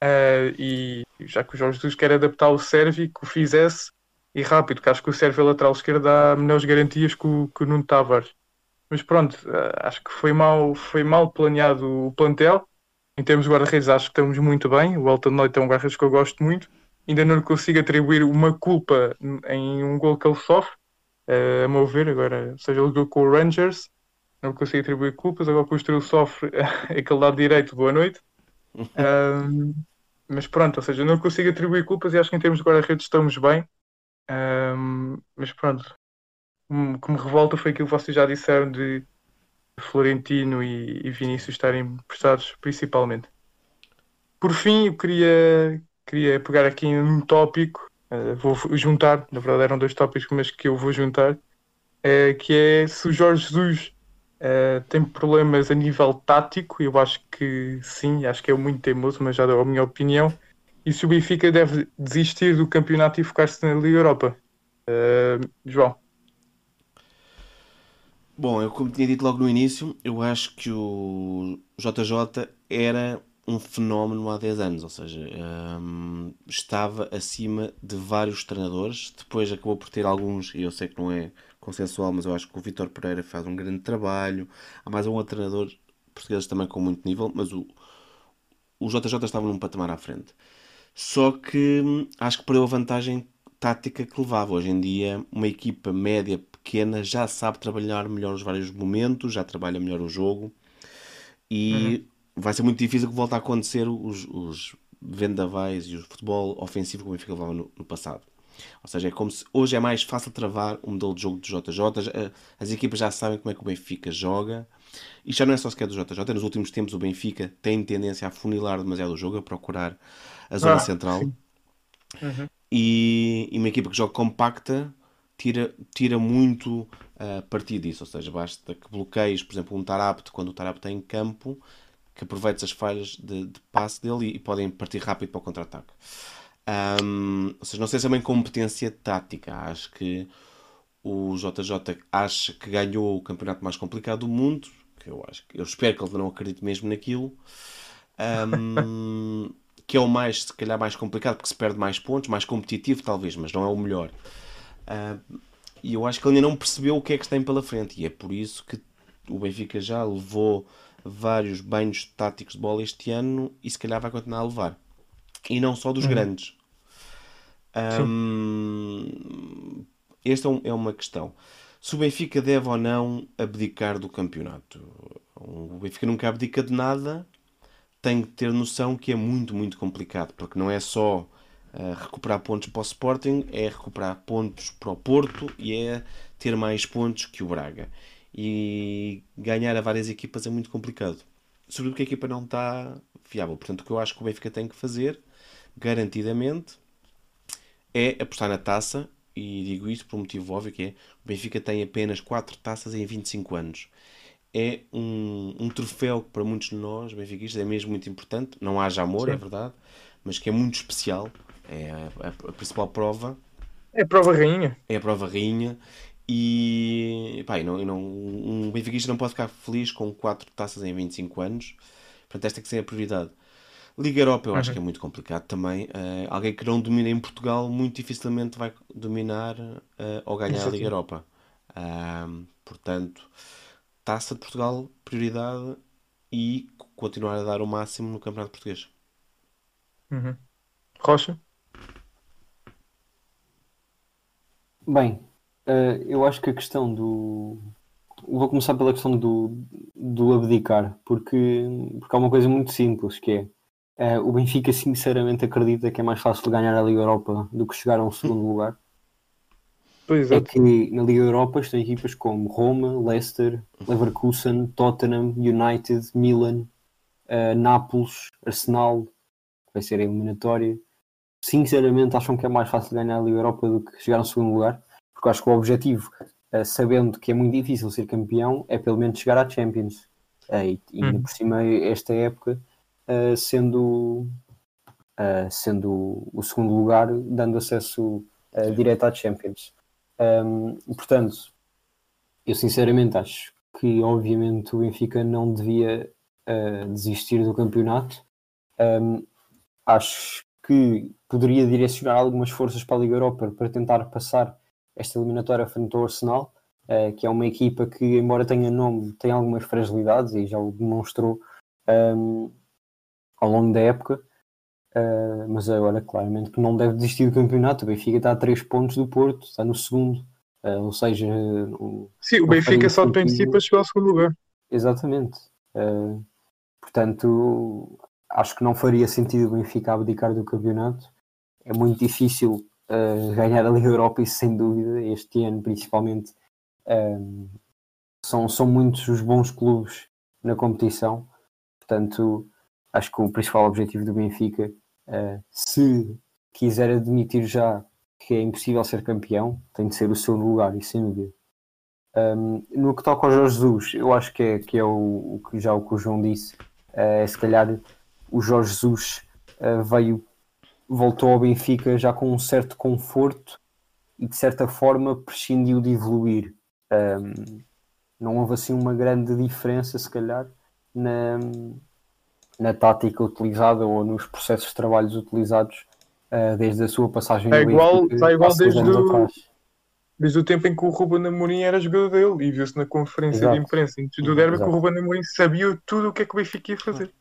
Uh, e já que o Jorge Jesus quer adaptar o Sérvio, que o fizesse e rápido, que acho que o Sérvio lateral esquerdo dá melhores garantias que o, que o Nuno Tavares. Mas pronto, uh, acho que foi mal, foi mal planeado o plantel. Em termos de guarda-redes, acho que estamos muito bem. O Elton Leite é um guarda-redes que eu gosto muito. Ainda não lhe consigo atribuir uma culpa em um gol que ele sofre, uh, a meu ver. Agora, seja, ele jogou com o Rangers, não consigo atribuir culpas. Agora que o Estrela sofre [LAUGHS] aquele lado direito, boa noite. Um, mas pronto, ou seja, não consigo atribuir culpas e acho que em termos de guarda-redes estamos bem. Um, mas pronto, o que me revolta foi aquilo que vocês já disseram de Florentino e, e Vinícius estarem prestados principalmente. Por fim, eu queria, queria pegar aqui um tópico, uh, vou juntar, na verdade eram dois tópicos, mas que eu vou juntar, uh, que é se o Jorge Jesus Uh, tem problemas a nível tático, eu acho que sim, acho que é muito teimoso, mas já dou a minha opinião. E se o Benfica deve desistir do campeonato e focar-se na Liga Europa? Uh, João. Bom, eu como tinha dito logo no início, eu acho que o JJ era um fenómeno há 10 anos, ou seja, um, estava acima de vários treinadores, depois acabou por ter alguns, e eu sei que não é consensual, mas eu acho que o Vitor Pereira faz um grande trabalho. Há mais um outro treinador português também com muito nível, mas o, o JJ estava num patamar à frente. Só que hum, acho que perdeu a vantagem tática que levava. Hoje em dia, uma equipa média, pequena, já sabe trabalhar melhor os vários momentos, já trabalha melhor o jogo e uhum. vai ser muito difícil que volte a acontecer os, os vendavais e o futebol ofensivo como o Benfica levava no, no passado. Ou seja, é como se hoje é mais fácil travar o modelo de jogo do JJ. Eh, as equipas já sabem como é que o Benfica joga. E já não é só sequer do JJ. Nos últimos tempos o Benfica tem tendência a funilar demasiado o jogo, a procurar a zona ah, central. Uhum. e, e uma equipa que joga compacta tira, tira muito uh, partido disso. Ou seja, basta que bloqueies, por exemplo, um Tarapte quando o Tarapte está em campo, que aproveites as falhas de, de passe dele e, e, podem partir rápido para o contra-ataque. Um, ou seja, não sei se é uma incompetência tática. Acho que o JJ acha que ganhou o campeonato mais complicado do mundo. Que eu acho eu espero que ele não acredite mesmo naquilo. Um, [LAUGHS] que é o mais, se calhar, mais complicado porque se perde mais pontos, mais competitivo, talvez, mas não é o melhor. Uh, e eu acho que ele ainda não percebeu o que é que tem pela frente, e é por isso que o Benfica já levou vários banhos táticos de bola este ano e se calhar vai continuar a levar. E não só dos uhum. grandes. Um, esta é, é uma questão. Se o Benfica deve ou não abdicar do campeonato. O Benfica nunca abdica de nada, tem que ter noção que é muito, muito complicado, porque não é só uh, recuperar pontos para o Sporting, é recuperar pontos para o Porto e é ter mais pontos que o Braga. E ganhar a várias equipas é muito complicado. Sobretudo que a equipa não está viável. Portanto, o que eu acho que o Benfica tem que fazer, garantidamente, é apostar na taça. E digo isto por um motivo óbvio, que é o Benfica tem apenas 4 taças em 25 anos é um, um troféu que para muitos de nós, benfiquistas, é mesmo muito importante. Não haja amor, Sim. é verdade, mas que é muito especial. É a, a, a, principal prova. É a prova rainha. É a prova rainha. E, pá, não, não, um benfiquista não pode ficar feliz com 4 taças em 25 anos. Portanto, esta é que ser a prioridade. Liga Europa eu uhum. acho que é muito complicado também. Uh, alguém que não domina em Portugal muito dificilmente vai dominar uh, ou ganhar a Liga Europa. Uh, portanto, Taça de Portugal, prioridade e continuar a dar o máximo no Campeonato Português. Uhum. Rocha? Bem, uh, eu acho que a questão do. Vou começar pela questão do, do abdicar, porque, porque há uma coisa muito simples que é uh, o Benfica sinceramente acredita que é mais fácil ganhar a Liga Europa do que chegar a um segundo lugar. Pois é que na Liga Europa estão equipas como Roma, Leicester, Leverkusen, Tottenham, United, Milan, uh, Nápoles, Arsenal, vai ser a eliminatória. Sinceramente, acham que é mais fácil ganhar a Liga Europa do que chegar ao segundo lugar, porque acho que o objetivo, uh, sabendo que é muito difícil ser campeão, é pelo menos chegar à Champions. Uh, e ainda hum. por cima, esta época, sendo, sendo o segundo lugar, dando acesso direto à Champions. Um, portanto, eu sinceramente acho que, obviamente, o Benfica não devia uh, desistir do campeonato. Um, acho que poderia direcionar algumas forças para a Liga Europa para tentar passar esta eliminatória frente ao Arsenal, uh, que é uma equipa que, embora tenha nome, tem algumas fragilidades e já o demonstrou um, ao longo da época. Uh, mas agora, claramente, que não deve desistir do campeonato. O Benfica está a 3 pontos do Porto, está no segundo. Uh, ou seja, um, Sim, o Benfica só depende de si para chegar ao segundo lugar. Exatamente. Uh, portanto, acho que não faria sentido o Benfica abdicar do campeonato. É muito difícil ganhar a Liga Europa, isso sem dúvida. Este ano, principalmente, são, são muitos os bons clubes na competição. Portanto, acho que o principal objetivo do Benfica, uh, se quiser admitir já que é impossível ser campeão, tem de ser o seu lugar, e sem dúvida. Um, no que toca ao Jorge Jesus, eu acho que é, que é o, que já o que o João disse, uh, é se calhar o Jorge Jesus uh, veio, voltou ao Benfica já com um certo conforto e de certa forma prescindiu de evoluir. Um, não houve assim uma grande diferença, se calhar, na, na tática utilizada ou nos processos de trabalhos utilizados uh, desde a sua passagem é igual, Está igual desde o, desde o tempo em que o Ruben Amorim era jogador dele e viu-se na conferência Exato. de imprensa antes do derby que o Ruben Amorim sabia tudo o que é que o Benfica ia fazer.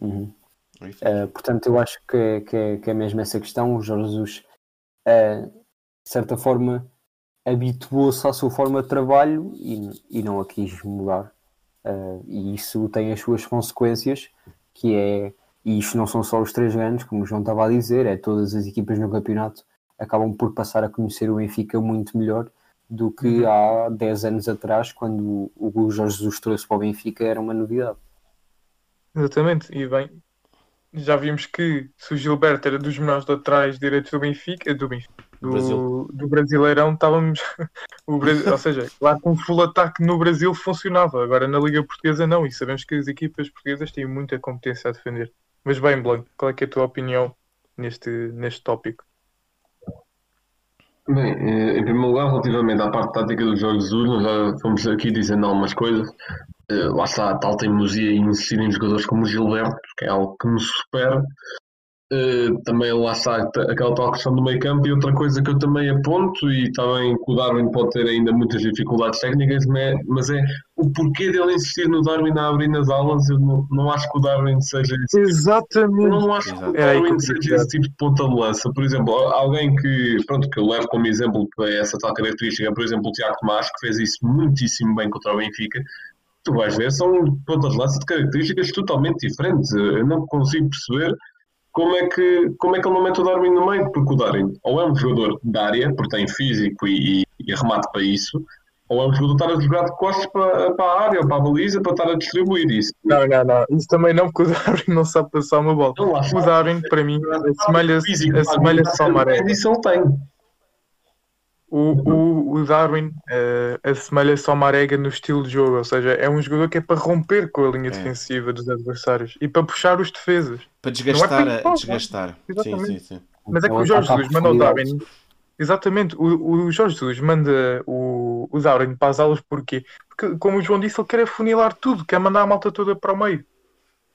Uhum. Uh, portanto, eu acho que é, que, é, que é mesmo essa questão. O Jorge Jesus, uh, de certa forma, habituou-se à sua forma de trabalho e, e não a quis mudar. Uh, e isso tem as suas consequências que é, e isto não são só os três grandes, como o João estava a dizer, é todas as equipas no campeonato acabam por passar a conhecer o Benfica muito melhor do que uhum. há 10 anos atrás, quando o Jorge Jesus trouxe para o Benfica, era uma novidade. Exatamente, e bem, já vimos que se o Gilberto era dos melhores laterais direitos do Benfica, do Benfica, do, Brasil. do Brasileirão, estávamos. [LAUGHS] o Brasil, ou seja, que um full ataque no Brasil funcionava, agora na Liga Portuguesa não, e sabemos que as equipas portuguesas têm muita competência a defender. Mas bem, Blanco, qual é, que é a tua opinião neste, neste tópico? Bem, eh, em primeiro lugar, relativamente à parte tática do Jorge Jesus, nós já fomos aqui dizendo algumas coisas. Eh, Lá está a tal teimosia em insistir em jogadores como o Gilberto, que é algo que nos supera. Eh, Também lá está aquela tal questão do meio campo e outra coisa que eu também aponto e também que o Darwin pode ter ainda muitas dificuldades técnicas, né, mas é o porquê dele insistir no Darwin a abrir nas aulas. Eu não, não acho que o Darwin seja esse eu Exatamente. não acho que o Darwin eu seja esse tipo de ponta de lança. Por exemplo, alguém que, pronto, que eu levo como exemplo para essa tal característica, por exemplo, o Tiago Tomás, que fez isso muitíssimo bem contra o Benfica. Tu vais ver, são pontas de lança de características totalmente diferentes. Eu não consigo perceber como é que, como é que ele não mete o Darwin no meio, porque o Darwin ou é um jogador da área, porque tem físico e, e remate para isso, ou é um jogador está a jogar de costas para, para a área ou para a baliza para estar a distribuir isso. Não, não, não. Isso também não, porque o Darwin não sabe passar uma bola. Não, O. Darwin, para mim, assemelha-se Físico, assemelha-se ao Maré. Isso ele tem. O, o, o Darwin eh, assemelha-se ao Marega no estilo de jogo, ou seja, é um jogador que é para romper com a linha É. defensiva dos adversários e para puxar os defesas. Para desgastar, é a- para- desgastar. Sim, Exatamente. sim, sim. Mas é que o Jorge Jesus manda o. Darwin. Exatamente, o, o Jorge Jesus manda o, o Darwin para as aulas porquê? Porque, como o João disse, ele quer afunilar tudo, quer mandar a malta toda para o meio.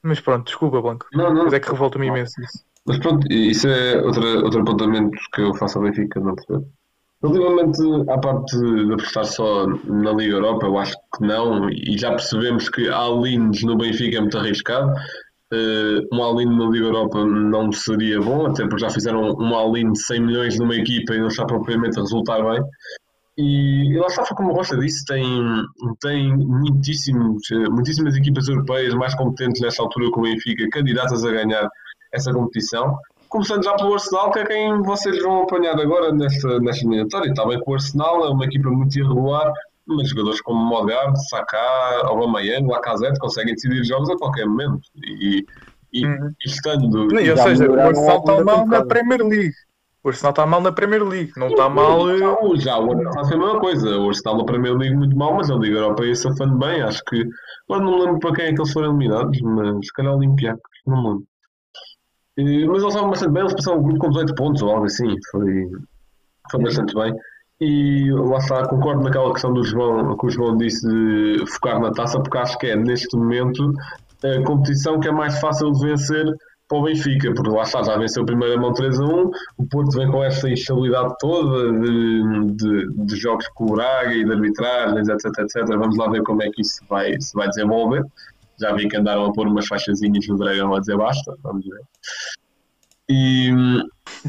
Mas pronto, desculpa, Blanco. Não, não. Mas é que revolta-me imenso isso. Mas pronto, isso é outra, outro apontamento que eu faço ao Benfica, não percebo. Relativamente à parte de apostar só na Liga Europa, eu acho que não, e já percebemos que all-ins no Benfica é muito arriscado. Eh, um all-in na Liga Europa não seria bom, até porque já fizeram um all-in de 100 milhões numa equipa e não está propriamente a resultar bem. E, e lá está, como o Rocha disse, tem, tem muitíssimos, eh, muitíssimas equipas europeias mais competentes nesta altura que o Benfica, candidatas a ganhar essa competição. Começando já pelo Arsenal, que é quem vocês vão apanhar agora nesta, nesta eliminatória. Está bem que o Arsenal é uma equipa muito irregular, mas jogadores como Modgard, Saka, Aubameyang, Lacazette conseguem decidir jogos a qualquer momento. E, e, Uhum. e estando... Não, ou seja, o Arsenal está mal na. Premier League. O Arsenal está mal na Premier League, não está mal. eh, Não, já o Arsenal foi a mesma coisa. O Arsenal na Premier League muito mal, mas a Liga Europa ia safando bem. Acho que. Agora não me lembro para quem é que eles foram eliminados, mas se calhar Olympiacos, não me lembro. E- mas eles estavam bastante bem, eles passaram o grupo com 18 pontos ou algo assim. Foi, foi bastante bem. E lá está, concordo naquela questão do João, que o João disse de focar na taça, porque acho que é neste momento a competição que é mais fácil de vencer para o Benfica, porque lá está, já venceu a primeira mão 3 a 1, o Porto vem com esta instabilidade toda de, de, de jogos com o Braga e de arbitragens, etc, etc. Vamos lá ver como é que isso vai, se vai desenvolver. Já vi que andaram a pôr umas faixazinhas no Dragão a dizer basta, vamos ver. E,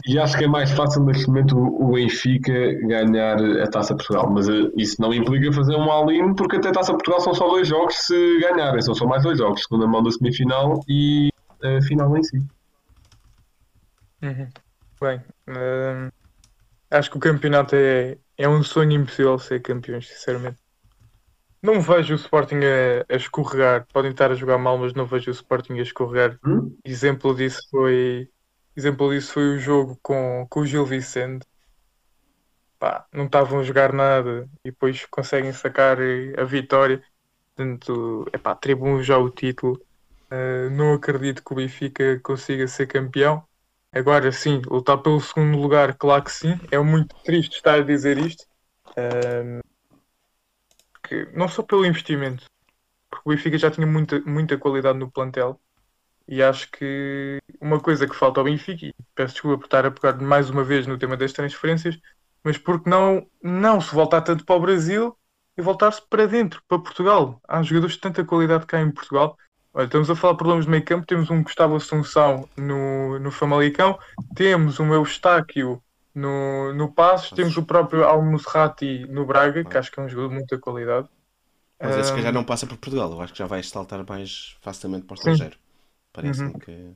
e acho que é mais fácil neste momento o Benfica ganhar a Taça Portugal, mas eh, isso não implica fazer um all-in, porque até a Taça Portugal são só dois jogos se ganharem, são só mais dois jogos, segunda mão da semifinal e a final em si. Uhum. Bem, hum, acho que o campeonato é, é um sonho impossível ser campeões, sinceramente. Não vejo o Sporting a, a escorregar. Podem estar a jogar mal, mas não vejo o Sporting a escorregar. Hum? Exemplo disso foi, exemplo disso foi o jogo com, com o Gil Vicente. Pá, não estavam a jogar nada e depois conseguem sacar eh, a vitória. Portanto, epá, atribuam já o título. Uh, não acredito que o Benfica consiga ser campeão. Agora sim, lutar pelo segundo lugar, claro que sim. É muito triste estar a dizer isto. Ahm, que não só pelo investimento, porque o Benfica já tinha muita, muita qualidade no plantel. E acho que uma coisa que falta ao Benfica, e peço desculpa por estar a pegar mais uma vez no tema das transferências, mas porque não, não se voltar tanto para o Brasil e voltar-se para dentro, para Portugal. Há jogadores de tanta qualidade cá em Portugal. Olha, estamos a falar de problemas de meio campo. Temos um Gustavo Assunção no, no Famalicão, temos um Eustáquio no, no Passos, temos o próprio Almusrati no Braga, que acho que é um jogador de muita qualidade. Mas esse que já não passa por Portugal. Eu acho que já vai saltar mais facilmente para o estrangeiro. Parece-me Uhum. que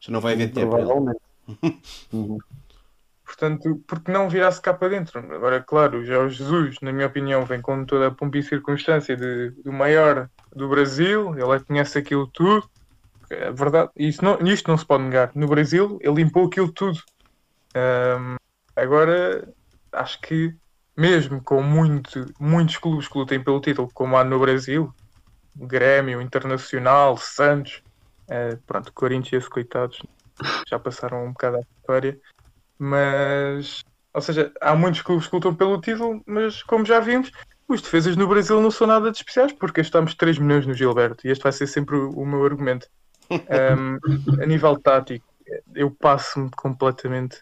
já não vai haver ele. Provavelmente. [LAUGHS] Uhum. Portanto, porque não virar-se cá para dentro? Agora, claro, já o Jesus, na minha opinião, vem com toda a pompa e circunstância de, do maior do Brasil, ele é conhece aquilo tudo. É verdade, isso não, isto não se pode negar. No Brasil, ele limpou aquilo tudo. Ahm, agora, acho que, mesmo com muito, muitos clubes que lutem pelo título, como há no Brasil, Grêmio, Internacional, Santos, eh, pronto, Corinthians, coitados, já passaram um bocado à história. Mas, ou seja, há muitos clubes que lutam pelo título, mas como já vimos, os defesas no Brasil não são nada de especiais, porque gastamos 3 milhões no Gilberto, e este vai ser sempre o, o meu argumento. [LAUGHS] Um, a nível tático, eu passo-me completamente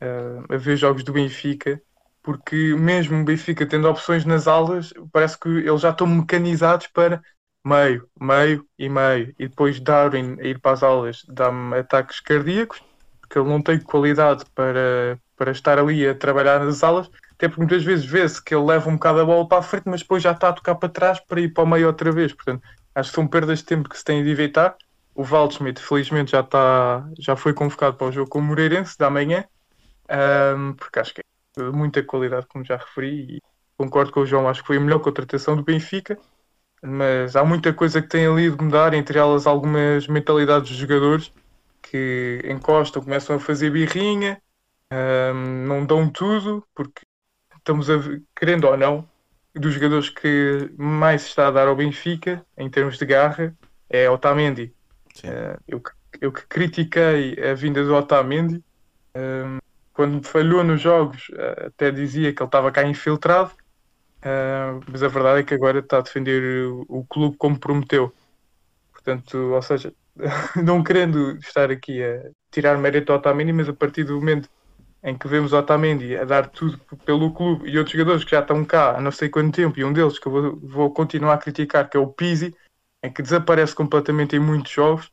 uh, a ver jogos do Benfica, porque mesmo o Benfica tendo opções nas alas, parece que eles já estão mecanizados para meio, meio e meio, e depois Darwin a ir para as aulas dá-me ataques cardíacos, porque ele não tem qualidade para, para estar ali a trabalhar nas alas, até porque muitas vezes vê-se que ele leva um bocado a bola para a frente, mas depois já está a tocar para trás para ir para o meio outra vez. Portanto, acho que são perdas de tempo que se têm de evitar. O Waldschmidt, felizmente, já, está, já foi convocado para o jogo com o Moreirense da manhã, um, porque acho que é muita qualidade, como já referi, e concordo com o João, acho que foi a melhor contratação do Benfica mas há muita coisa que tem ali de mudar, entre elas algumas mentalidades dos jogadores que encostam, começam a fazer birrinha, hum, não dão tudo, porque estamos a ver, querendo ou não, dos jogadores que mais se está a dar ao Benfica, em termos de garra, é Otamendi. Uh, eu, eu que critiquei a vinda do Otamendi, um, quando falhou nos jogos, uh, até dizia que ele estava cá infiltrado, Uh, mas a verdade é que agora está a defender o, clube como prometeu. Portanto, ou seja, [LAUGHS] não querendo estar aqui a tirar mérito ao Otamendi, mas a partir do momento em que vemos Otamendi a dar tudo pelo clube e outros jogadores que já estão cá há não sei quanto tempo, e um deles que eu vou, vou continuar a criticar, que é o Pizzi, em que desaparece completamente em muitos jogos,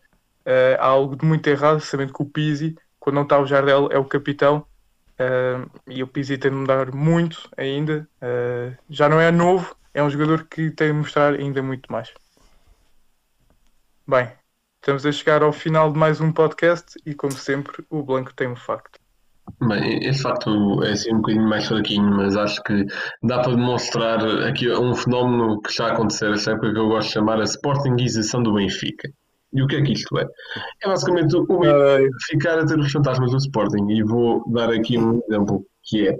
uh, há algo de muito errado, sabendo que o Pizzi, quando não está o Jardel, é o capitão, Uh, e o Pizzi tem de mudar muito ainda. Uh, já não é novo, é um jogador que tem de mostrar ainda muito mais. Bem, estamos a chegar ao final de mais um podcast e, como sempre, o Blanco tem um facto. Bem, esse facto é assim um bocadinho mais fraquinho, mas acho que dá para demonstrar aqui um fenómeno que está a acontecer época que eu gosto de chamar a Sportingização do Benfica. E o que é que isto é? É basicamente o Benfica ficar a ter os fantasmas do Sporting. E vou dar aqui um exemplo que é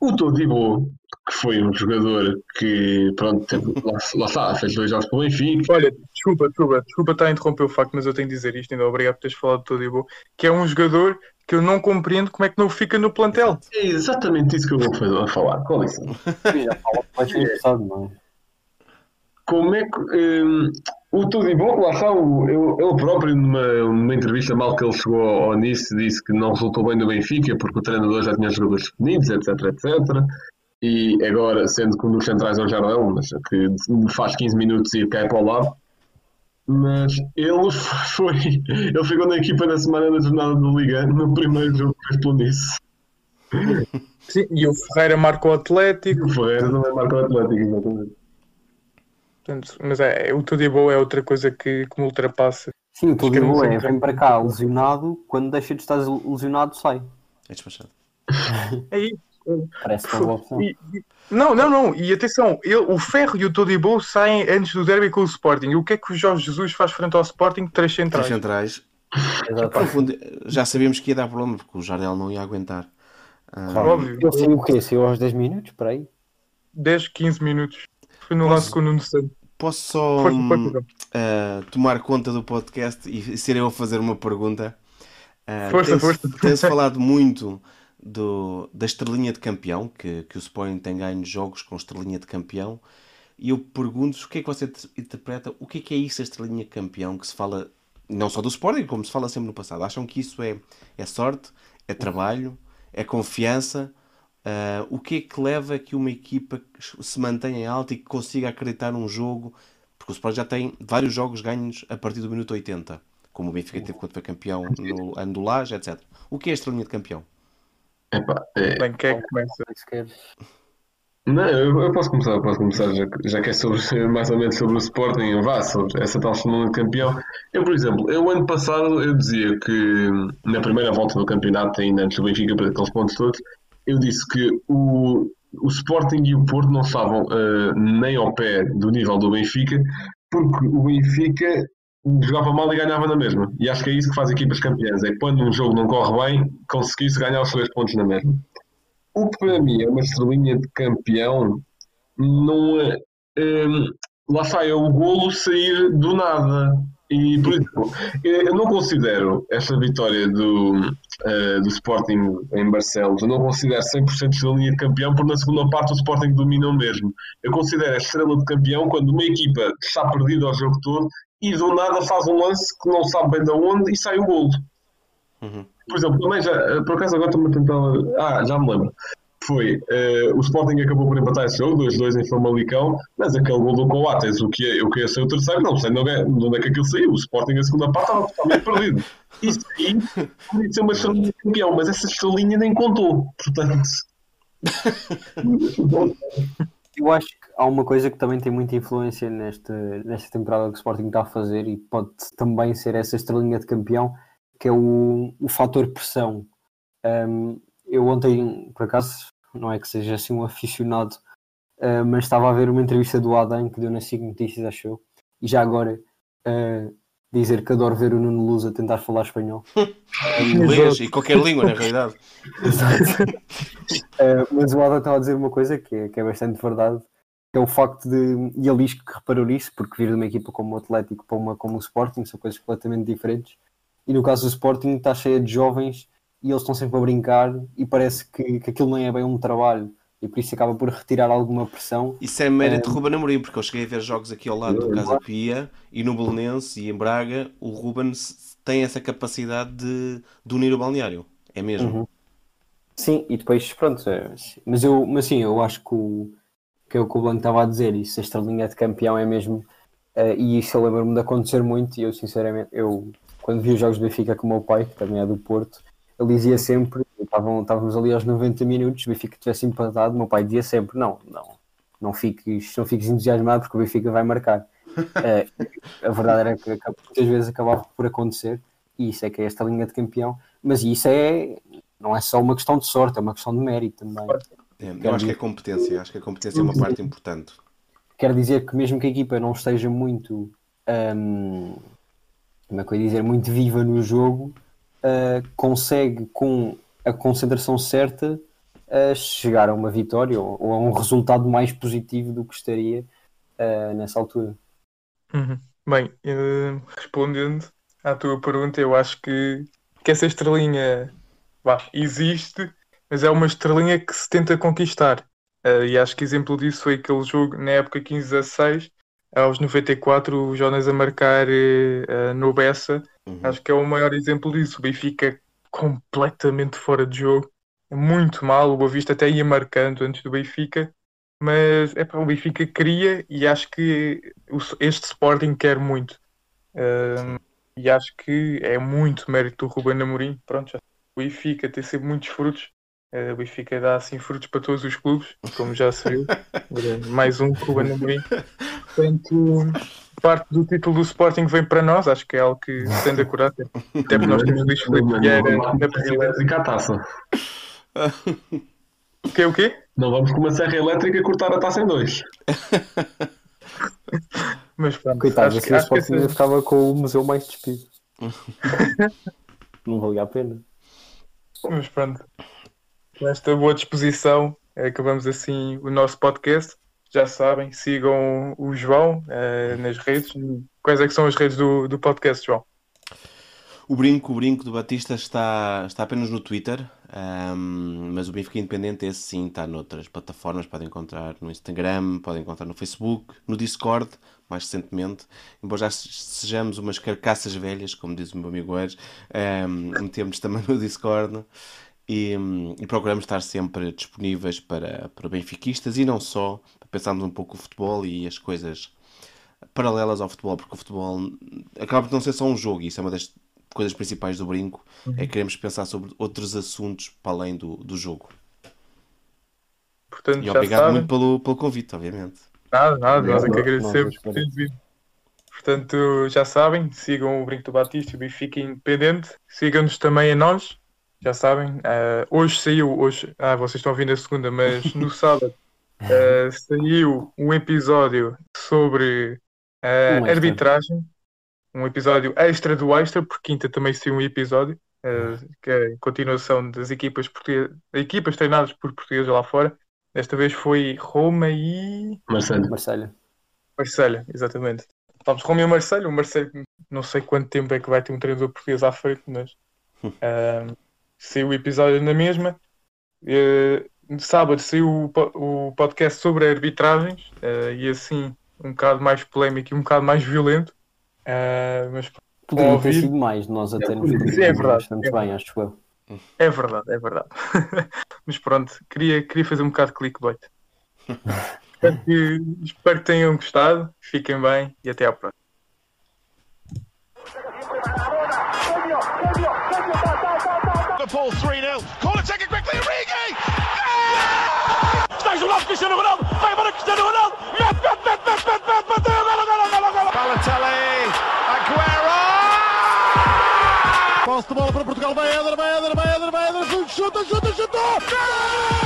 o Todibo, que foi um jogador que, pronto, lá, lá está, fez dois jogos para o Benfica. Olha, desculpa, desculpa, desculpa estar a interromper o facto, mas eu tenho de dizer isto, ainda obrigado por teres falado do Todibo, que é um jogador que eu não compreendo como é que não fica no plantel. É exatamente isso que eu vou falar, com licença. Não é? Como é que. Um, o Tudibon, lá está, ele próprio, numa, numa, entrevista mal que ele chegou ao início, disse que não resultou bem no Benfica porque o treinador já tinha jogadores definidos, etc, etc. E agora, sendo que um dos centrais é o Jardel, mas que faz 15 minutos e cai para o lado. Mas ele [LAUGHS] foi. Ele ficou na equipa na semana da jornada do Liga, no primeiro jogo que fez pelo Nice. Sim, e o Ferreira marcou o Atlético. O Ferreira também marcou o Atlético, exatamente. Portanto, mas é, o Tudibo é outra coisa que, que me ultrapassa. Sim, o Tudibo é, vem para cá lesionado, quando deixa de estar lesionado sai. É despachado. [LAUGHS] é isso. Parece que é uma opção. E, e, não, não, não. E atenção, ele, o Ferro e o Todibo saem antes do derby com o Sporting. E o que é que o Jorge Jesus faz frente ao Sporting? Três centrais. Três centrais. Fundo, já sabíamos que ia dar problema, porque o Jardel não ia aguentar. Ah, Óbvio. Ele saiu o quê? Saiu aos 10 minutos? Por aí? 10, 15 minutos. Foi no posso, lance com o Nuno Santos. Posso só uh, tomar conta do podcast e ser eu a fazer uma pergunta? Uh, força, força. Tem-se falado muito do, da estrelinha de campeão, que, que o Sporting tem ganho jogos com estrelinha de campeão. E eu pergunto o que é que você interpreta, o que é que é isso, a estrelinha de campeão, que se fala não só do Sporting, como se fala sempre no passado. Acham que isso é, é sorte, é trabalho, é confiança? Uh, o que é que leva a que uma equipa se mantenha em alta e que consiga acreditar num jogo? Porque o Sport já tem vários jogos ganhos a partir do minuto 80, como o Benfica teve quando foi campeão [LAUGHS] no ano do Laje, etc. O que é esta linha de campeão? Epá, é... Bem, quem é que começa? Não, eu, eu, posso começar, posso começar, já, já que é sobre, [LAUGHS] mais ou menos sobre o Sporting, vá, sobre essa tal semana de campeão. Eu, por exemplo, eu ano passado eu dizia que na primeira volta do campeonato, ainda antes do Benfica, para aqueles pontos todos, eu disse que o, o Sporting e o Porto não estavam uh, nem ao pé do nível do Benfica, porque o Benfica jogava mal e ganhava na mesma. E acho que é isso que faz equipas campeãs. É quando um jogo não corre bem, conseguir-se ganhar os três pontos na mesma. O que para mim é uma estrelinha de campeão não é. hum, lá está, é o golo sair do nada. E, por exemplo, eu não considero esta vitória do, eh, do Sporting em Barcelos, eu não considero 100% estrelinha de campeão, porque na segunda parte o Sporting dominou mesmo. Eu considero a estrela de campeão quando uma equipa está perdida ao jogo todo e do nada faz um lance que não sabe bem de onde e sai o golo. Uhum. Por exemplo, também já, eh, por acaso agora estou-me a tentar. Ah, já me lembro. Foi eh, o Sporting acabou por empatar esse jogo, 2-2 em Famalicão, mas aquele gol do Coates, o que é, o que ia ser o terceiro, não sei é, de onde é que aquilo saiu. O Sporting, a segunda parte, estava totalmente perdido. Isso aí podia ser uma estrelinha de campeão, mas essa estrelinha nem contou. Portanto, [LAUGHS] Eu acho que há uma coisa que também tem muita influência nesta, nesta temporada que o Sporting está a fazer e pode também ser essa estrelinha de campeão, que é o, o fator pressão. Um, eu ontem, por acaso, não é que seja assim um aficionado, uh, mas estava a ver uma entrevista do Adam que deu na SIG Notícias, acho eu, e já agora uh, dizer que adoro ver o Nuno Luz a tentar falar espanhol. Em [LAUGHS] inglês e qualquer língua, na realidade. [LAUGHS] Exato. Uh, mas o Adam estava a dizer uma coisa que é, que é bastante verdade, que é o facto de, e ele diz que reparou nisso, porque vir de uma equipa como o Atlético para uma como o Sporting são coisas completamente diferentes, e no caso do Sporting está cheia de jovens e eles estão sempre a brincar e parece que, que aquilo não é bem um trabalho e por isso acaba por retirar alguma pressão. Isso é mérito de Ruben Amorim, porque eu cheguei a ver jogos aqui ao lado do Casa Pia e no Belenense e em Braga, o Ruben tem essa capacidade de, de unir o balneário. É mesmo. Uhum. Sim, e depois, pronto, é, mas eu, mas sim, eu acho que, o, que é o que o Blanco estava a dizer, isso, a estrelinha de campeão é mesmo, eh, e isso eu lembro-me de acontecer muito, e eu sinceramente, eu, quando vi os jogos do Benfica com o meu pai, que também é do Porto, ele dizia sempre, estavam, estávamos ali aos 90 minutos, o Benfica tivesse empatado, meu pai dizia sempre, não, não, não fiques, não fiques entusiasmado porque o Benfica vai marcar. [LAUGHS] Eh, a verdade era que muitas vezes acabava por acontecer, e isso é que é esta linha de campeão, mas isso é, não é só uma questão de sorte, é uma questão de mérito também. É, eu acho que é competência. Acho que a competência é uma parte importante. Quer dizer que mesmo que a equipa não esteja muito, hum, como é que eu ia dizer, muito viva no jogo, ah, consegue com a concentração certa a chegar a uma vitória ou, ou a um resultado mais positivo do que estaria ah, nessa altura. Uhum. Bem, respondendo à tua pergunta, eu acho que, que essa estrelinha vá, existe, mas é uma estrelinha que se tenta conquistar. E acho que exemplo disso foi aquele jogo na época 15-16, aos 94, o Jonas a marcar no Bessa. Uhum. Acho que é o maior exemplo disso. O Benfica completamente fora de jogo, muito mal. O Boa Vista até ia marcando antes do Benfica, mas é para o Benfica queria e acho que este Sporting quer muito. Um, e acho que é muito mérito do Ruben Amorim. Pronto, já o Benfica tem sempre muitos frutos. Uh, o Benfica dá assim frutos para todos os clubes, como já se viu. Mais um Ruben Amorim. Portanto, parte do título do Sporting vem para nós, acho que é algo que se tem de acordar. Até porque nós temos Luís Filipe Vieira na presidência. à taça. O quê? O quê? Não vamos com uma serra elétrica cortar a taça em dois. Mas pronto, Coitado, acho, assim que, o acho que Sporting ficava com o museu mais despido. não valia a pena. Mas pronto, com esta boa disposição, eh, acabamos assim o nosso podcast. Já sabem, sigam o João eh, nas redes. Quais é que são as redes do, do podcast, João? O brinco, o brinco do Batista está, está apenas no Twitter, ahm, mas o Benfica Independente, esse sim, está noutras plataformas. Podem encontrar no Instagram, podem encontrar no Facebook, no Discord, mais recentemente. Embora já se- sejamos umas carcaças velhas, como diz o meu amigo Eres, ahm, metemos também no Discord e, hum, e procuramos estar sempre disponíveis para, para benfiquistas e não só, para pensarmos um pouco o futebol e as coisas paralelas ao futebol, porque o futebol acaba por não ser só um jogo, e isso é uma das coisas principais do brinco, é que queremos pensar sobre outros assuntos para além do, do jogo. Portanto, E já obrigado sabem. muito pelo, pelo convite, obviamente. Nada, nada, nós é que Nós- agradecemos por teres vindo. Portanto, já sabem, sigam o Brinco do Batista e o Benfica Independente. Sigam-nos também a nós, já sabem. ah, hoje saiu, hoje, ah, vocês estão a ouvir na segunda, mas no [LAUGHS] sábado ah, saiu um episódio sobre ah, Um arbitragem. um episódio extra do extra, porque quinta também saiu um episódio, que é a continuação das equipas portuguesas, equipas treinadas por portugueses lá fora. Desta vez foi Roma e Marcelo. Marselha. Marselha, exatamente. Vamos Roma e Marselha. O Marselha, não sei quanto tempo é que vai ter um treinador português à frente, mas ah, [LAUGHS] saiu o episódio na mesma. No sábado saiu o, o podcast sobre arbitragens eh, e assim um bocado mais polémico e um bocado mais violento. Ah, mas Poderia ter ouvir. sido mais, nós até nos é conhecemos verdade, bastante é bem, acho eu. é verdade, é verdade. [LAUGHS] mas pronto, queria, queria fazer um bocado de clickbait. [LAUGHS] espero, que, espero que tenham gostado, fiquem bem e até à próxima. Liverpool 3 0. Corner taken quickly. Origi! está isolado Cristiano Ronaldo, vai embora Cristiano Ronaldo, mete, mete, mete, mete, mete, mete, bateu, golo, golo, golo, golo. Balotelli. Aguero! Posse de bola para Portugal. Vai Éder, vai Éder, vai Éder, vai Éder. Chuta, chuta, chutou! Gol!